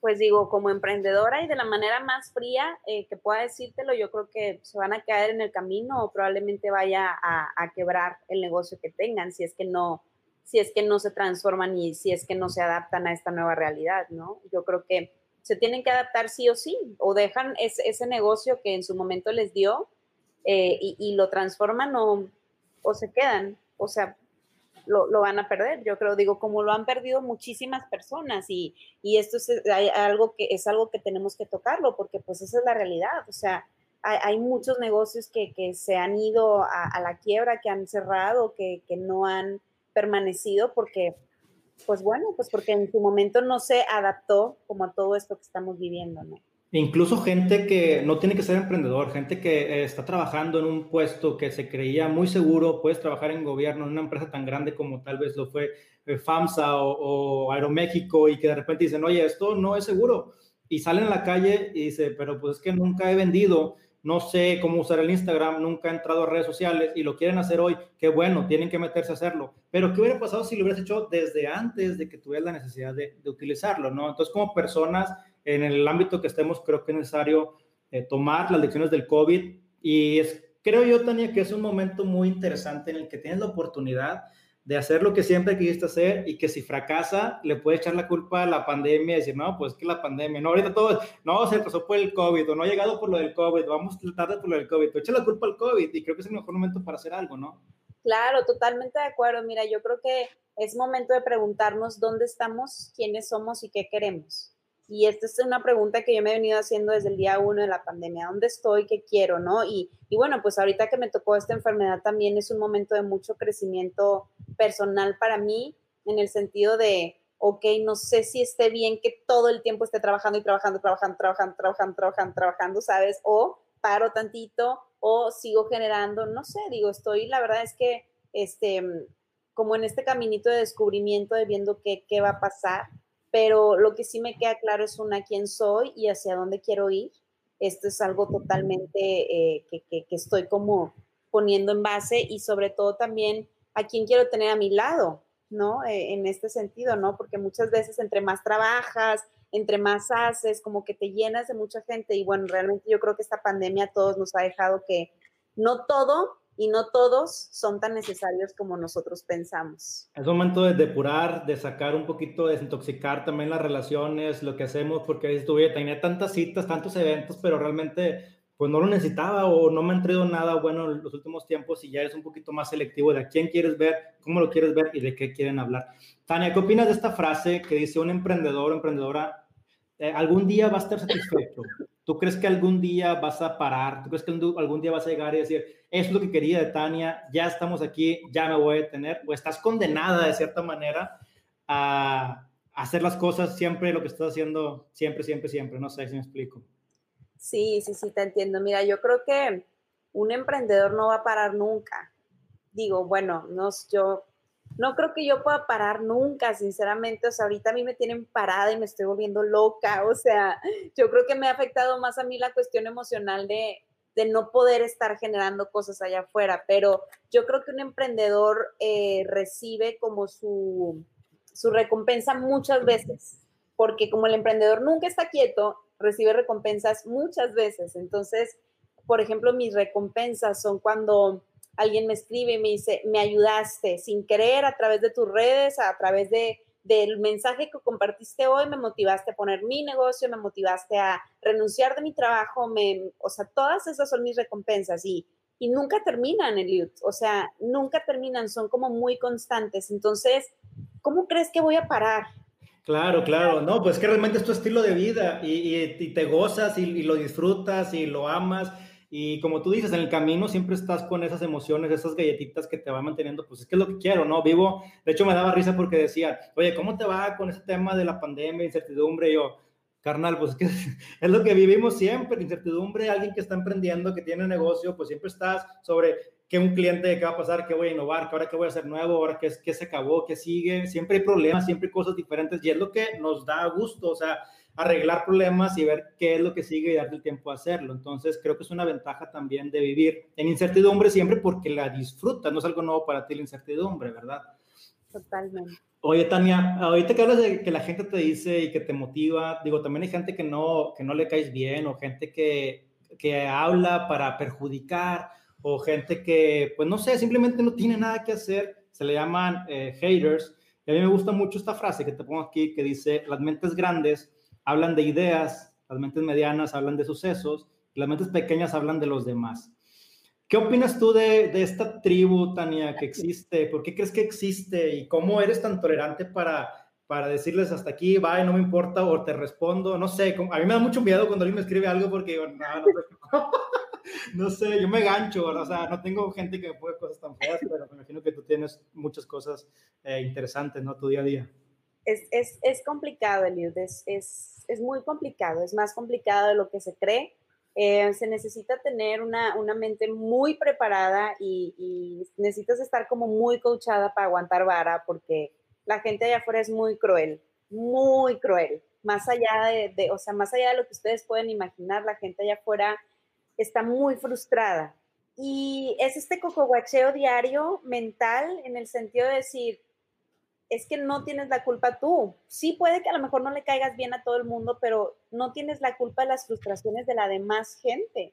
Pues digo, como emprendedora y de la manera más fría eh, que pueda decírtelo, yo creo que se van a caer en el camino o probablemente vaya a, a, quebrar el negocio que tengan si es que no si es que no se transforman y si es que no se adaptan a esta nueva realidad, ¿no? Yo creo que se tienen que adaptar sí o sí o dejan ese, ese negocio que en su momento les dio eh, y, lo transforman o, o, se quedan, o sea, lo, lo, van a perder, yo creo, digo, como lo han perdido muchísimas personas y, y esto es algo, que, es algo que tenemos que tocarlo porque pues esa es la realidad, o sea, hay, hay muchos negocios que, que, se han ido a, a, la quiebra, que han cerrado, que, que no han permanecido porque pues bueno, pues porque en su momento no se adaptó como a todo esto que estamos viviendo, ¿no? Incluso gente que no tiene que ser emprendedor, gente que eh, está trabajando en un puesto que se creía muy seguro, puedes trabajar en gobierno, en una empresa tan grande como tal vez lo fue eh, FAMSA o, Aeroméxico y que de repente dicen, oye, esto no es seguro. Y salen a la calle y dicen, pero pues es que nunca he vendido, no sé cómo usar el Instagram, nunca he entrado a redes sociales y lo quieren hacer hoy, qué bueno, tienen que meterse a hacerlo. Pero ¿qué hubiera pasado si lo hubieras hecho desde antes de que tuvieras la necesidad de, utilizarlo? ¿no? Entonces, como personas en el ámbito que estemos, creo que es necesario eh, tomar las lecciones del COVID y es, creo yo, Tania, que es un momento muy interesante en el que tienes la oportunidad de hacer lo que siempre quisiste hacer y que si fracasa, le puedes echar la culpa a la pandemia y decir, no, pues que la pandemia, no, ahorita todo, no, se pasó por el COVID o no ha llegado por lo del COVID, vamos tarde por lo del COVID, echa la culpa al COVID y creo que es el mejor momento para hacer algo, ¿no? Claro, totalmente de acuerdo. Mira, yo creo que es momento de preguntarnos dónde estamos, quiénes somos y qué queremos. Y esta es una pregunta que yo me he venido haciendo desde el día uno de la pandemia. ¿Dónde estoy? ¿Qué quiero? ¿No? Y, y bueno, pues ahorita que me tocó esta enfermedad también es un momento de mucho crecimiento personal para mí, en el sentido de, ok, no sé si esté bien que todo el tiempo esté trabajando y trabajando, trabajando, trabajando, trabajando, trabajando, trabajando, ¿sabes? O paro tantito o sigo generando, no sé, digo, estoy, la verdad es que, este, como en este caminito de descubrimiento de viendo qué, qué va a pasar pero lo que sí me queda claro es una quién soy y hacia dónde quiero ir. Esto es algo totalmente eh, que, que, estoy como poniendo en base y sobre todo también a quién quiero tener a mi lado, ¿no? Eh, en este sentido, ¿no? Porque muchas veces entre más trabajas, entre más haces, como que te llenas de mucha gente y bueno, realmente yo creo que esta pandemia a todos nos ha dejado que no todo y no todos son tan necesarios como nosotros pensamos. Es momento de depurar, de sacar un poquito, de desintoxicar también las relaciones, lo que hacemos, porque estuve, tenía tantas citas, tantos eventos, pero realmente pues no lo necesitaba o no me han traído nada bueno en los últimos tiempos y ya es un poquito más selectivo de a quién quieres ver, cómo lo quieres ver y de qué quieren hablar. Tania, ¿qué opinas de esta frase que dice un emprendedor o emprendedora, eh, algún día va a estar satisfecho? ¿Tú crees que algún día vas a parar? ¿Tú crees que algún día vas a llegar y decir, es lo que quería de Tania, ya estamos aquí, ya me voy a detener? ¿O estás condenada de cierta manera a hacer las cosas siempre, lo que estás haciendo siempre, siempre, siempre? No sé si me explico. Sí, sí, sí, te entiendo. Mira, yo creo que un emprendedor no va a parar nunca. Digo, bueno, no, yo no creo que yo pueda parar nunca, sinceramente. O sea, ahorita a mí me tienen parada y me estoy volviendo loca. O sea, yo creo que me ha afectado más a mí la cuestión emocional de, no poder estar generando cosas allá afuera. Pero yo creo que un emprendedor eh, recibe como su, su recompensa muchas veces, porque como el emprendedor nunca está quieto, recibe recompensas muchas veces. Entonces, por ejemplo, mis recompensas son cuando alguien me escribe y me dice, me ayudaste sin querer a través de tus redes, a través de, del mensaje que compartiste hoy, me motivaste a poner mi negocio, me motivaste a renunciar de mi trabajo, me, o sea, todas esas son mis recompensas y, y nunca terminan, Eliud, o sea, nunca terminan, son como muy constantes. Entonces, ¿cómo crees que voy a parar? Claro, claro, no, pues que realmente es tu estilo de vida y, y, te gozas y, y, lo disfrutas y lo amas y como tú dices, en el camino siempre estás con esas emociones, esas galletitas que te van manteniendo, pues es que es lo que quiero, ¿no? Vivo, de hecho me daba risa porque decía, oye, ¿cómo te va con ese tema de la pandemia, incertidumbre? Y yo, carnal, pues es que es lo que vivimos siempre, incertidumbre, alguien que está emprendiendo, que tiene negocio, pues siempre estás sobre qué un cliente, qué va a pasar, qué voy a innovar, qué ahora qué voy a hacer nuevo, ahora qué, qué se acabó, qué sigue, siempre hay problemas, siempre hay cosas diferentes y es lo que nos da gusto, o sea, arreglar problemas y ver qué es lo que sigue y darle el tiempo a hacerlo. Entonces, creo que es una ventaja también de vivir en incertidumbre siempre porque la disfrutas, no es algo nuevo para ti la incertidumbre, ¿verdad? Totalmente. Oye, Tania, ahorita que hablas de que la gente te dice y que te motiva, digo, también hay gente que no, que no le caes bien o gente que, que habla para perjudicar o gente que, pues no sé, simplemente no tiene nada que hacer, se le llaman eh, haters. Y a mí me gusta mucho esta frase que te pongo aquí que dice, las mentes grandes hablan de ideas, las mentes medianas hablan de sucesos y las mentes pequeñas hablan de los demás. ¿Qué opinas tú de, esta tribu, Tania, que existe? ¿Por qué crees que existe? ¿Y cómo eres tan tolerante para, para decirles hasta aquí, va, no me importa, o te respondo? No sé, a mí me da mucho miedo cuando alguien me escribe algo porque digo, no, no, no sé, yo me gancho, o sea, no tengo gente que me puede cosas tan feas, pero me imagino que tú tienes muchas cosas eh, interesantes, ¿no? Tu día a día. Es, es, es complicado, Eliud, es, es, es, muy complicado, es más complicado de lo que se cree. Eh, se necesita tener una, una mente muy preparada y, y, necesitas estar como muy coachada para aguantar vara porque la gente allá afuera es muy cruel, muy cruel. Más allá de, de, o sea, más allá de lo que ustedes pueden imaginar, la gente allá afuera está muy frustrada. Y es este cocoguacheo diario mental en el sentido de decir, es que no tienes la culpa tú. Sí puede que a lo mejor no le caigas bien a todo el mundo, pero no tienes la culpa de las frustraciones de la demás gente.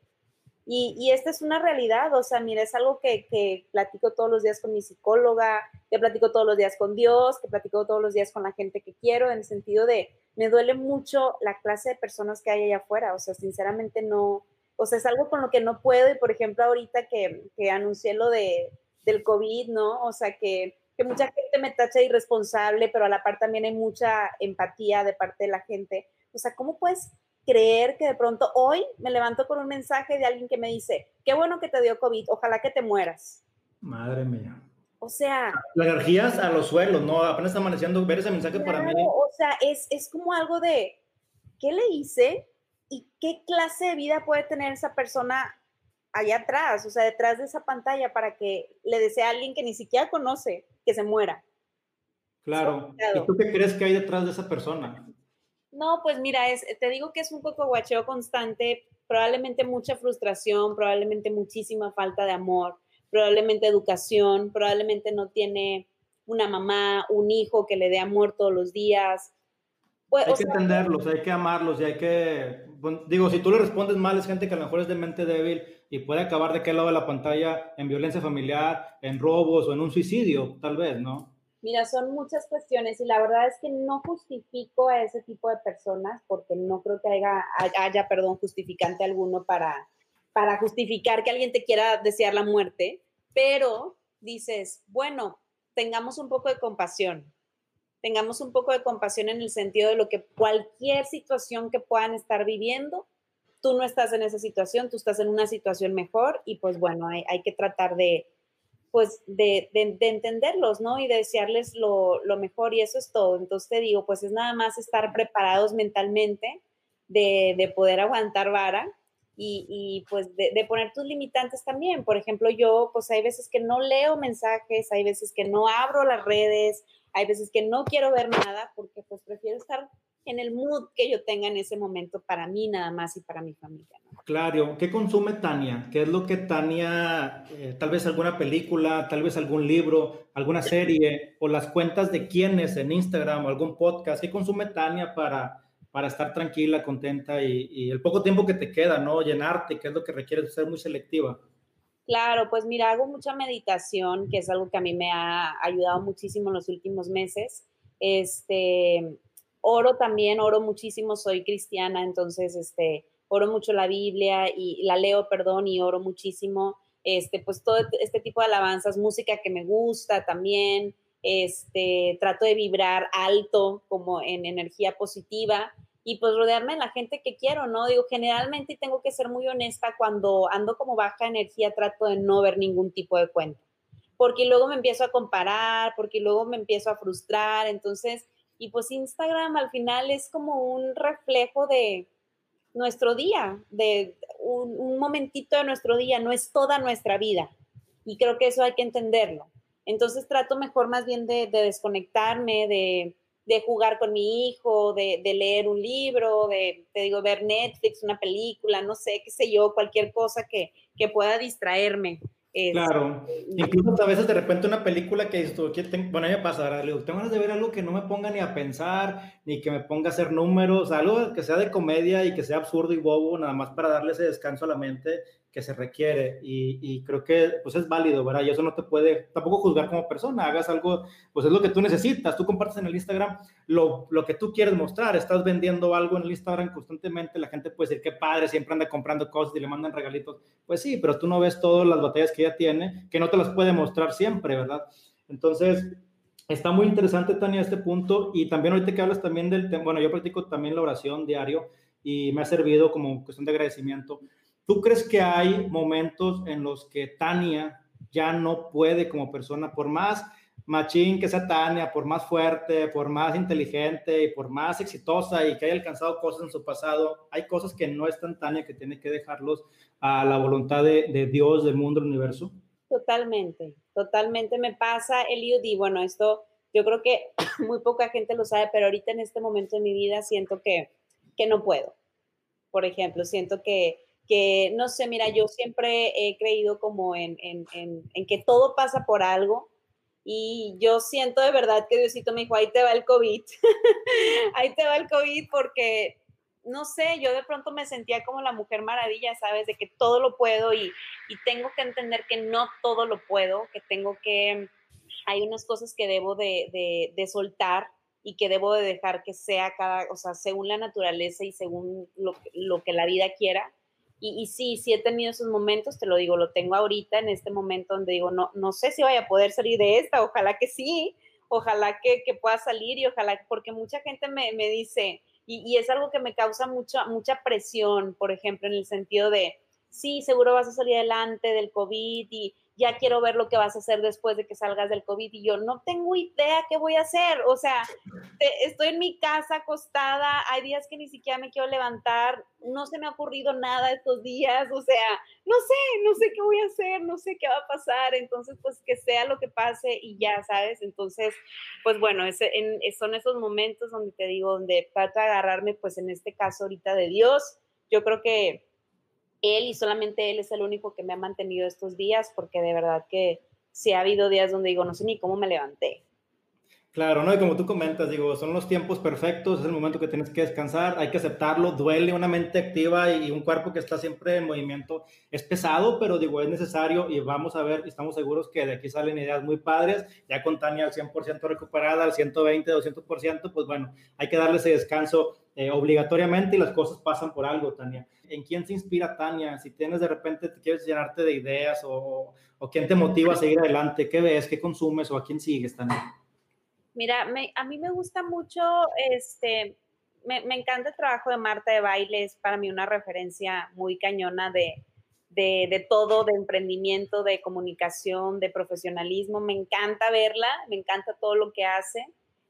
Y, esta es una realidad, o sea, mira, es algo que, que, platico todos los días con mi psicóloga, que platico todos los días con Dios, que platico todos los días con la gente que quiero, en el sentido de, me duele mucho la clase de personas que hay allá afuera, o sea, sinceramente no, o sea, es algo con lo que no puedo, y por ejemplo, ahorita que, que anuncié lo de, del COVID, ¿no? O sea, que que mucha gente me tacha de irresponsable, pero a la par también hay mucha empatía de parte de la gente. O sea, ¿cómo puedes creer que de pronto hoy me levanto con un mensaje de alguien que me dice, qué bueno que te dio COVID, ojalá que te mueras? Madre mía. O sea... La energía a los suelos, ¿no? Apenas está amaneciendo, ver ese mensaje para mí. O sea, es, es como algo de, ¿qué le hice? ¿Y qué clase de vida puede tener esa persona allá atrás, o sea, detrás de esa pantalla para que le desee a alguien que ni siquiera conoce que se muera. Claro. ¿Y tú qué crees que hay detrás de esa persona? No, pues mira, es, te digo que es un poco guacheo constante, probablemente mucha frustración, probablemente muchísima falta de amor, probablemente educación, probablemente no tiene una mamá, un hijo que le dé amor todos los días. Pues, hay que entenderlos, hay que amarlos y hay que, digo, si tú le respondes mal es gente que a lo mejor es de mente débil y puede acabar de qué lado de la pantalla en violencia familiar, en robos o en un suicidio, tal vez, ¿no? Mira, son muchas cuestiones y la verdad es que no justifico a ese tipo de personas porque no creo que haya, haya perdón, justificante alguno para, para justificar que alguien te quiera desear la muerte, pero dices, bueno, tengamos un poco de compasión, tengamos un poco de compasión en el sentido de lo que cualquier situación que puedan estar viviendo, tú no estás en esa situación, tú estás en una situación mejor y pues bueno, hay, hay que tratar de, pues de, de, entenderlos, ¿no? Y de desearles lo, lo, mejor y eso es todo. Entonces te digo, pues es nada más estar preparados mentalmente de, de poder aguantar vara y, y pues de, poner tus limitantes también. Por ejemplo, yo pues hay veces que no leo mensajes, hay veces que no abro las redes, hay veces que no quiero ver nada porque pues prefiero estar en el mood que yo tenga en ese momento para mí nada más y para mi familia. Claro, ¿qué consume Tania? ¿Qué es lo que Tania, eh, tal vez alguna película, tal vez algún libro, alguna serie o las cuentas de quiénes en Instagram o algún podcast? ¿Qué consume Tania para, para estar tranquila, contenta y, y el poco tiempo que te queda, ¿no? Llenarte, ¿qué es lo que requiere ser muy selectiva? Claro, pues mira, hago mucha meditación, que es algo que a mí me ha ayudado muchísimo en los últimos meses. Este, oro también, oro muchísimo, soy cristiana, entonces, este, oro mucho la Biblia y la leo, perdón, y oro muchísimo, este, pues todo este tipo de alabanzas, música que me gusta también, este, trato de vibrar alto como en energía positiva y pues rodearme de la gente que quiero, ¿no? Digo, generalmente tengo que ser muy honesta cuando ando como baja energía, trato de no ver ningún tipo de cuenta, porque luego me empiezo a comparar, porque luego me empiezo a frustrar, entonces, y pues Instagram al final es como un reflejo de nuestro día, de un, momentito de nuestro día, no es toda nuestra vida. Y creo que eso hay que entenderlo. Entonces trato mejor más bien de desconectarme, de, de jugar con mi hijo, de, de, leer un libro, de, te digo, ver Netflix, una película, no sé, qué sé yo, cualquier cosa que, que pueda distraerme. Claro, incluso a veces de repente una película que bueno, a mí me pasa, ahora, digo, tengo ganas de ver algo que no me ponga ni a pensar, ni que me ponga a hacer números, algo que sea de comedia y que sea absurdo y bobo, nada más para darle ese descanso a la mente que se requiere y, y, creo que pues es válido, ¿verdad? Y eso no te puede tampoco juzgar como persona, hagas algo, pues es lo que tú necesitas, tú compartes en el Instagram lo, lo que tú quieres mostrar, estás vendiendo algo en el Instagram constantemente, la gente puede decir, qué padre, siempre anda comprando cosas y le mandan regalitos, pues sí, pero tú no ves todas las batallas que ella tiene, que no te las puede mostrar siempre, ¿verdad? Entonces, está muy interesante, Tania, este punto y también ahorita que hablas también del tema, bueno, yo practico también la oración diario y me ha servido como cuestión de agradecimiento ¿Tú crees que hay momentos en los que Tania ya no puede como persona, por más machín que sea Tania, por más fuerte, por más inteligente y por más exitosa y que haya alcanzado cosas en su pasado, hay cosas que no están Tania, que tiene que dejarlos a la voluntad de, Dios, del mundo, del universo. Totalmente, totalmente me pasa, Eliud, y bueno, esto yo creo que muy poca gente lo sabe, pero ahorita en este momento de mi vida siento que, que no puedo. Por ejemplo, siento que, que, no sé, mira, yo siempre he creído como en, en, en, que todo pasa por algo y yo siento de verdad que Diosito me dijo, ahí te va el COVID, ahí te va el COVID porque, no sé, yo de pronto me sentía como la mujer maravilla, ¿sabes? De que todo lo puedo y, y tengo que entender que no todo lo puedo, que tengo que, hay unas cosas que debo de, de, de soltar y que debo de dejar que sea cada, o sea, según la naturaleza y según lo, lo que la vida quiera y, sí, sí he tenido esos momentos, te lo digo, lo tengo ahorita en este momento donde digo, no, no sé si vaya a poder salir de esta, ojalá que sí, ojalá que, que pueda salir y ojalá, porque mucha gente me, me dice, y, y, es algo que me causa mucha, mucha presión, por ejemplo, en el sentido de, sí, seguro vas a salir adelante del COVID y, ya quiero ver lo que vas a hacer después de que salgas del COVID y yo no tengo idea qué voy a hacer. O sea, estoy en mi casa acostada, hay días que ni siquiera me quiero levantar, no se me ha ocurrido nada estos días, o sea, no sé, no sé qué voy a hacer, no sé qué va a pasar, entonces pues que sea lo que pase y ya, ¿sabes? Entonces, pues bueno, son esos momentos donde te digo, donde trato de agarrarme, pues en este caso ahorita de Dios, yo creo que él y solamente él es el único que me ha mantenido estos días, porque de verdad que sí ha habido días donde digo, no sé ni cómo me levanté. Claro, ¿no? Y como tú comentas, digo, son los tiempos perfectos, es el momento que tienes que descansar, hay que aceptarlo, duele una mente activa y un cuerpo que está siempre en movimiento. Es pesado, pero digo, es necesario y vamos a ver, estamos seguros que de aquí salen ideas muy padres, ya con Tania al 100% recuperada, al 120, 200%, pues bueno, hay que darle ese descanso eh, obligatoriamente y las cosas pasan por algo, Tania. ¿En quién se inspira Tania? Si tienes de repente, te quieres llenarte de ideas o, o quién te motiva a seguir adelante, ¿qué ves, qué consumes o a quién sigues, Tania? Mira, a mí me gusta mucho, este, me, encanta el trabajo de Marta de Baile, es para mí una referencia muy cañona de, de, todo, de emprendimiento, de comunicación, de profesionalismo. Me encanta verla, me encanta todo lo que hace.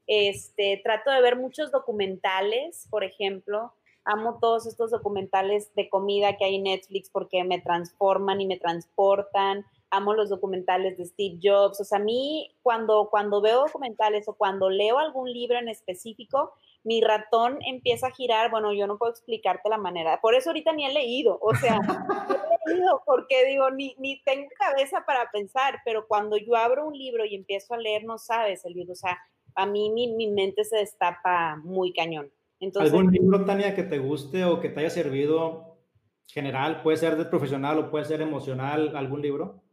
Este, trato de ver muchos documentales, por ejemplo. Amo todos estos documentales de comida que hay en Netflix porque me transforman y me transportan amo los documentales de Steve Jobs. O sea, a mí cuando, cuando veo documentales o cuando leo algún libro en específico, mi ratón empieza a girar. Bueno, yo no puedo explicarte la manera. Por eso ahorita ni he leído. O sea, no he leído porque digo, ni, ni tengo cabeza para pensar, pero cuando yo abro un libro y empiezo a leer, no sabes, el libro. O sea, a mí mi, mi mente se destapa muy cañón. Entonces, ¿Algún libro, Tania, que te guste o que te haya servido general? Puede ser de profesional o puede ser emocional, algún libro.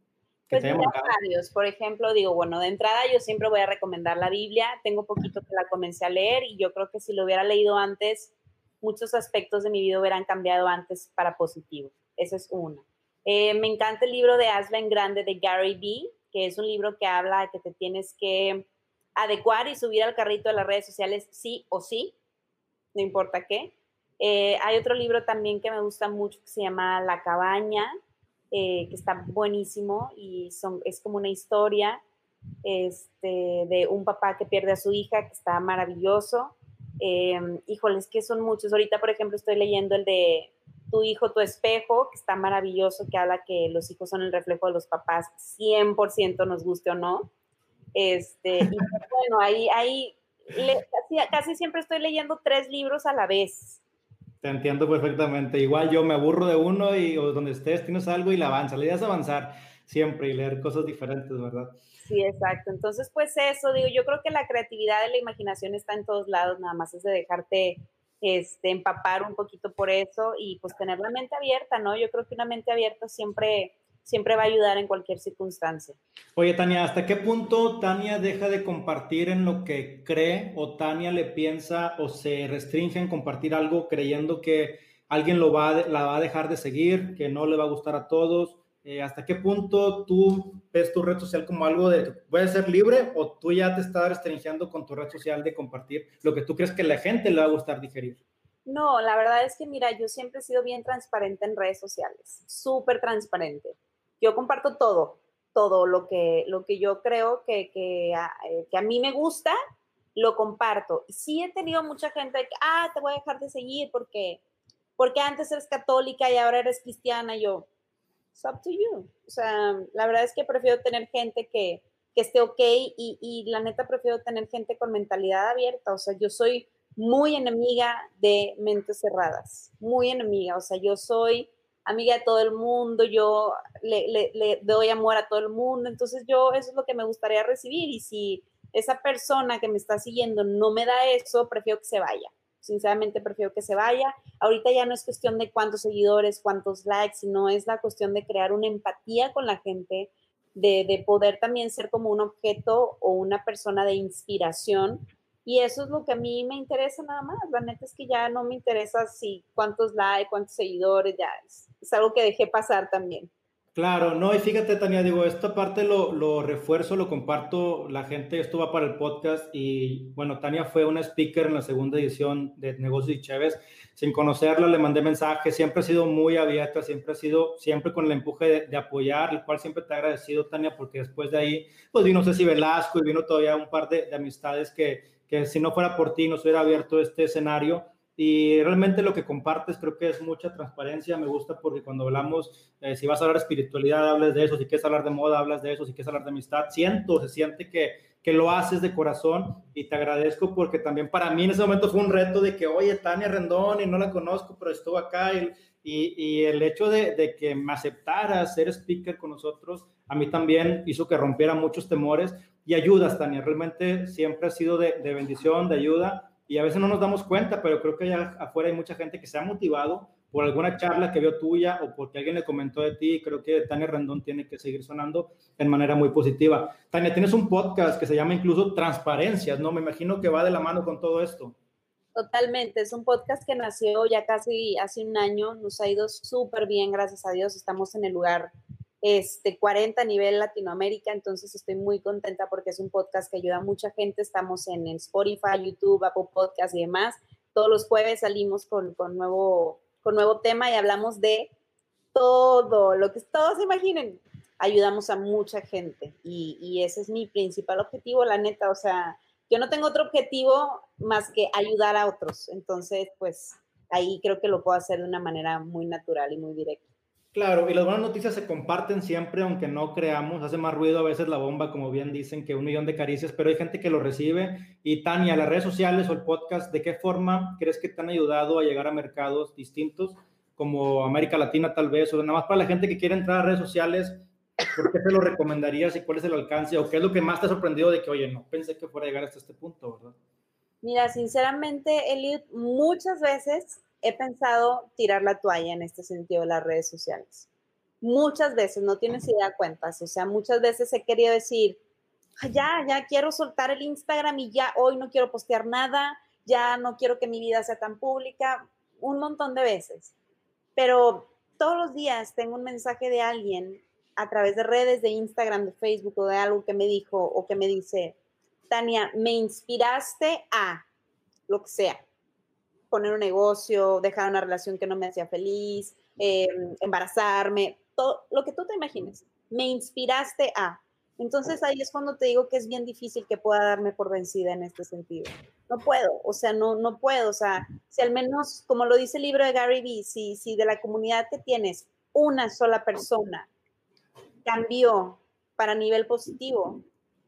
Pues varios. Por ejemplo, digo, bueno, de entrada yo siempre voy a recomendar la Biblia. Tengo poquito que la comencé a leer y yo creo que si lo hubiera leído antes, muchos aspectos de mi vida hubieran cambiado antes para positivo. Esa es una. Eh, me encanta el libro de Hazla en Grande de Gary Vee, que es un libro que habla de que te tienes que adecuar y subir al carrito de las redes sociales sí o sí, no importa qué. Eh, hay otro libro también que me gusta mucho que se llama La cabaña, eh, que está buenísimo y son, es como una historia este, de un papá que pierde a su hija, que está maravilloso. Eh, híjoles, que son muchos. Ahorita, por ejemplo, estoy leyendo el de Tu hijo, tu espejo, que está maravilloso, que habla que los hijos son el reflejo de los papás, 100% nos guste o no. Este, y bueno, ahí, ahí casi, casi siempre estoy leyendo tres libros a la vez. Te entiendo perfectamente. Igual yo me aburro de uno y donde estés tienes algo y la avanza. La idea es avanzar siempre y leer cosas diferentes, ¿verdad? Sí, exacto. Entonces, pues eso, digo, yo creo que la creatividad y la imaginación está en todos lados, nada más es de dejarte este, empapar un poquito por eso y pues tener la mente abierta, ¿no? Yo creo que una mente abierta siempre siempre va a ayudar en cualquier circunstancia. Oye, Tania, ¿hasta qué punto Tania deja de compartir en lo que cree o Tania le piensa o se restringe en compartir algo creyendo que alguien lo va, la va a dejar de seguir, que no le va a gustar a todos? Eh, ¿Hasta qué punto tú ves tu red social como algo de, puede ser libre o tú ya te estás restringiendo con tu red social de compartir lo que tú crees que la gente le va a gustar digerir? No, la verdad es que mira, yo siempre he sido bien transparente en redes sociales, súper transparente yo comparto todo, todo lo que, lo que yo creo que, que, a, eh, que a mí me gusta, lo comparto. Sí he tenido mucha gente que, ah, te voy a dejar de seguir porque, porque antes eres católica y ahora eres cristiana. yo, it's up to you. O sea, la verdad es que prefiero tener gente que, que esté ok y, y la neta prefiero tener gente con mentalidad abierta. O sea, yo soy muy enemiga de mentes cerradas, muy enemiga. O sea, yo soy amiga de todo el mundo, yo le, le, doy amor a todo el mundo, entonces yo eso es lo que me gustaría recibir y si esa persona que me está siguiendo no me da eso, prefiero que se vaya. Sinceramente prefiero que se vaya. Ahorita ya no es cuestión de cuántos seguidores, cuántos likes, sino es la cuestión de crear una empatía con la gente, de, de poder también ser como un objeto o una persona de inspiración y eso es lo que a mí me interesa nada más. La neta es que ya no me interesa si cuántos likes, cuántos seguidores, ya es, es algo que dejé pasar también. Claro, no, y fíjate, Tania, digo, esta parte lo, refuerzo, lo comparto, la gente, esto va para el podcast y bueno, Tania fue una speaker en la segunda edición de Negocios y Chévez, sin conocerla le mandé mensajes, siempre ha sido muy abierta, siempre ha sido, siempre con el empuje de, apoyar, el cual siempre te he agradecido, Tania, porque después de ahí, pues vino Ceci Velasco y vino todavía un par de, de amistades que, que si no fuera por ti no se hubiera abierto este escenario y realmente lo que compartes creo que es mucha transparencia, me gusta porque cuando hablamos, eh, si vas a hablar de espiritualidad, hables de eso, si quieres hablar de moda, hablas de eso, si quieres hablar de amistad, siento, se siente que, que lo haces de corazón. Y te agradezco porque también para mí en ese momento fue un reto de que, oye, Tania Rendón y no la conozco, pero estuvo acá y, y, y el hecho de, de, que me aceptara ser speaker con nosotros, a mí también hizo que rompiera muchos temores. Y ayudas, Tania, realmente siempre ha sido de, de bendición, de ayuda y a veces no nos damos cuenta, pero creo que allá afuera hay mucha gente que se ha motivado por alguna charla que vio tuya o porque alguien le comentó de ti. Creo que Tania Rendón tiene que seguir sonando en manera muy positiva. Tania, tienes un podcast que se llama incluso Transparencias, ¿no? Me imagino que va de la mano con todo esto. Totalmente, es un podcast que nació ya casi hace un año, nos ha ido súper bien, gracias a Dios, estamos en el lugar este, 40 a nivel Latinoamérica, entonces estoy muy contenta porque es un podcast que ayuda a mucha gente, estamos en Spotify, YouTube, Apple Podcast y demás. Todos los jueves salimos con, con, nuevo, con nuevo tema y hablamos de todo, lo que todos imaginen. Ayudamos a mucha gente y, y ese es mi principal objetivo, la neta, o sea, yo no tengo otro objetivo más que ayudar a otros, entonces pues ahí creo que lo puedo hacer de una manera muy natural y muy directa. Claro, y las buenas noticias se comparten siempre, aunque no creamos. Hace más ruido a veces la bomba, como bien dicen, que un millón de caricias, pero hay gente que lo recibe. Y Tania, las redes sociales o el podcast, ¿de qué forma crees que te han ayudado a llegar a mercados distintos, como América Latina tal vez? O nada más para la gente que quiere entrar a redes sociales, ¿por qué te lo recomendarías y cuál es el alcance? ¿O qué es lo que más te ha sorprendido de que, oye, no pensé que fuera a llegar hasta este punto, verdad? Mira, sinceramente, Eliud, muchas veces he pensado tirar la toalla en este sentido de las redes sociales. Muchas veces, no tienes idea cuentas, o sea, muchas veces he querido decir, ya, ya quiero soltar el Instagram y ya hoy no quiero postear nada, ya no quiero que mi vida sea tan pública, un montón de veces. Pero todos los días tengo un mensaje de alguien a través de redes de Instagram, de Facebook o de algo que me dijo o que me dice, Tania, me inspiraste a lo que sea poner un negocio, dejar una relación que no me hacía feliz, eh, embarazarme, todo lo que tú te imagines. Me inspiraste a. Entonces ahí es cuando te digo que es bien difícil que pueda darme por vencida en este sentido. No puedo, o sea, no, no puedo, o sea, si al menos, como lo dice el libro de Gary Vee, si, si de la comunidad que tienes una sola persona cambió para nivel positivo,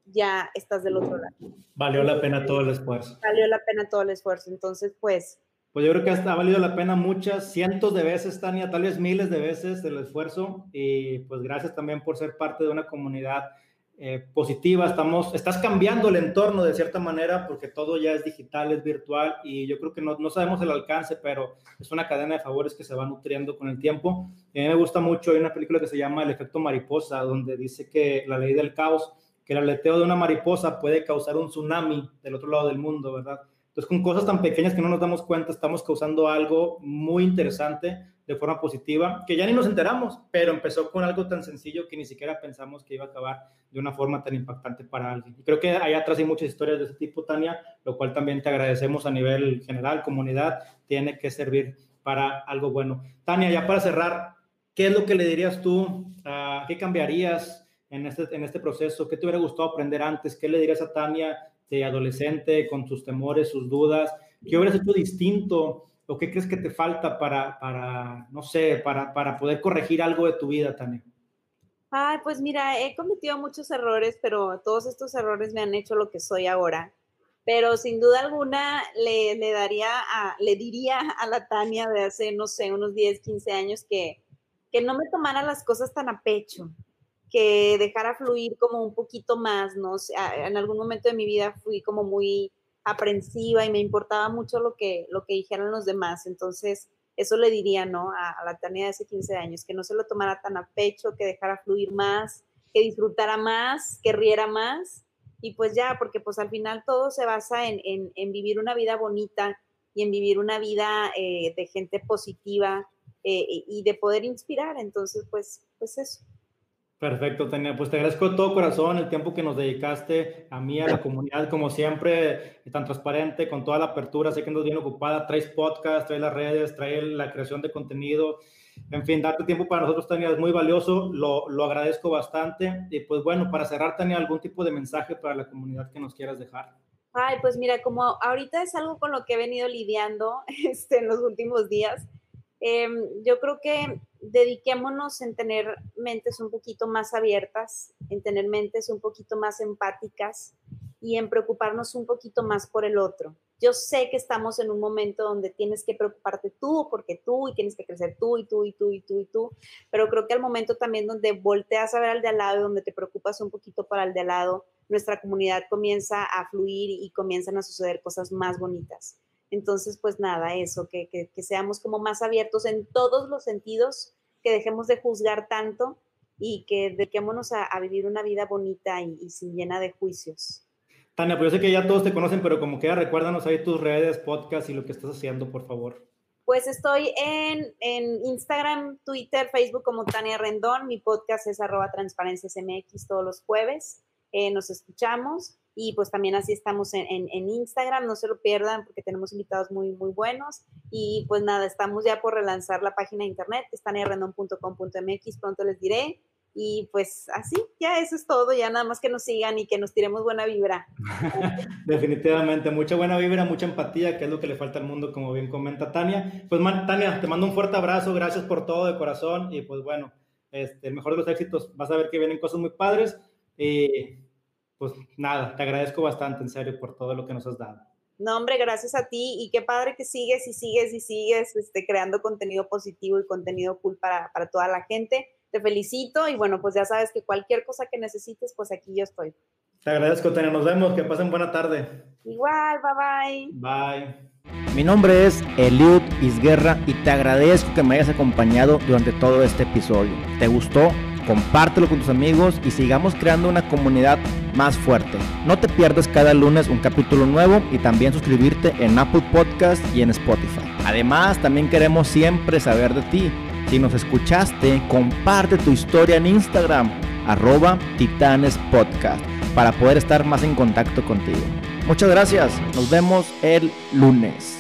ya estás del otro lado. Valió la pena todo el esfuerzo. Valió la pena todo el esfuerzo. Entonces, pues, pues yo creo que ha valido la pena muchas, cientos de veces, Tania, tal vez miles de veces el esfuerzo. Y pues gracias también por ser parte de una comunidad eh, positiva. Estamos, estás cambiando el entorno de cierta manera porque todo ya es digital, es virtual y yo creo que no, no sabemos el alcance, pero es una cadena de favores que se va nutriendo con el tiempo. Y a mí me gusta mucho, hay una película que se llama El efecto mariposa, donde dice que la ley del caos, que el aleteo de una mariposa puede causar un tsunami del otro lado del mundo, ¿verdad? Entonces, con cosas tan pequeñas que no nos damos cuenta, estamos causando algo muy interesante de forma positiva, que ya ni nos enteramos, pero empezó con algo tan sencillo que ni siquiera pensamos que iba a acabar de una forma tan impactante para alguien. Y creo que allá atrás hay muchas historias de ese tipo, Tania, lo cual también te agradecemos a nivel general, comunidad, tiene que servir para algo bueno. Tania, ya para cerrar, ¿qué es lo que le dirías tú? Uh, ¿Qué cambiarías? en este, en este proceso? ¿Qué te hubiera gustado aprender antes? ¿Qué le dirías a Tania de adolescente con sus temores, sus dudas? ¿Qué hubieras hecho distinto? ¿O qué crees que te falta para, para no sé, para, para poder corregir algo de tu vida, Tania? Ay, pues mira, he cometido muchos errores, pero todos estos errores me han hecho lo que soy ahora. Pero sin duda alguna le, le daría le diría a la Tania de hace, no sé, unos 10, 15 años que, que no me tomara las cosas tan a pecho, que dejara fluir como un poquito más, ¿no? en algún momento de mi vida fui como muy aprensiva y me importaba mucho lo que, lo que dijeran los demás. Entonces, eso le diría, ¿no? A, la Tania de hace 15 años, que no se lo tomara tan a pecho, que dejara fluir más, que disfrutara más, que riera más. Y pues ya, porque pues al final todo se basa en, en, vivir una vida bonita y en vivir una vida eh, de gente positiva eh, y de poder inspirar. Entonces, pues, pues eso. Perfecto, Tania. Pues te agradezco de todo corazón el tiempo que nos dedicaste a mí, a la comunidad, como siempre, tan transparente, con toda la apertura. Sé que andas bien ocupada, traes podcast, traes las redes, traes la creación de contenido. En fin, darte tiempo para nosotros, Tania, es muy valioso. Lo, lo agradezco bastante. Y pues bueno, para cerrar, Tania, algún tipo de mensaje para la comunidad que nos quieras dejar. Ay, pues mira, como ahorita es algo con lo que he venido lidiando este, en los últimos días, em, yo creo que dediquémonos en tener mentes un poquito más abiertas, en tener mentes un poquito más empáticas y en preocuparnos un poquito más por el otro. Yo sé que estamos en un momento donde tienes que preocuparte tú, porque tú, y tienes que crecer tú, y tú, y tú, y tú, y tú, pero creo que al momento también donde volteas a ver al de al lado y donde te preocupas un poquito para el de al lado, nuestra comunidad comienza a fluir y comienzan a suceder cosas más bonitas. Entonces, pues nada, eso, que, que, seamos como más abiertos en todos los sentidos, que dejemos de juzgar tanto y que dediquémonos a, vivir una vida bonita y, sin llena de juicios. Tania, pues yo sé que ya todos te conocen, pero como queda, recuérdanos ahí tus redes, podcast y lo que estás haciendo, por favor. Pues estoy en, en Instagram, Twitter, Facebook como Tania Rendón. Mi podcast es arroba transparencias MX todos los jueves. Eh, nos escuchamos y pues también así estamos en, en, Instagram, no se lo pierdan porque tenemos invitados muy, muy buenos. Y pues nada, estamos ya por relanzar la página de internet, estanerrendon.com.mx, pronto les diré. Y pues así, ya eso es todo, ya nada más que nos sigan y que nos tiremos buena vibra. Definitivamente, mucha buena vibra, mucha empatía, que es lo que le falta al mundo, como bien comenta Tania. Pues Tania, te mando un fuerte abrazo, gracias por todo de corazón y pues bueno, este, el mejor de los éxitos, vas a ver que vienen cosas muy padres. Y pues nada, te agradezco bastante, en serio, por todo lo que nos has dado. No, hombre, gracias a ti y qué padre que sigues y sigues y sigues este, creando contenido positivo y contenido cool para, para toda la gente. Te felicito y bueno, pues ya sabes que cualquier cosa que necesites, pues aquí yo estoy. Te agradezco, Tania. Nos vemos. Que pasen buena tarde. Igual, bye bye. Bye. Mi nombre es Eliud Isguerra y te agradezco que me hayas acompañado durante todo este episodio. ¿Te gustó? Compártelo con tus amigos y sigamos creando una comunidad más fuerte. No te pierdas cada lunes un capítulo nuevo y también suscribirte en Apple Podcast y en Spotify. Además, también queremos siempre saber de ti. Si nos escuchaste, comparte tu historia en Instagram, arroba Titanes Podcast, para poder estar más en contacto contigo. Muchas gracias, nos vemos el lunes.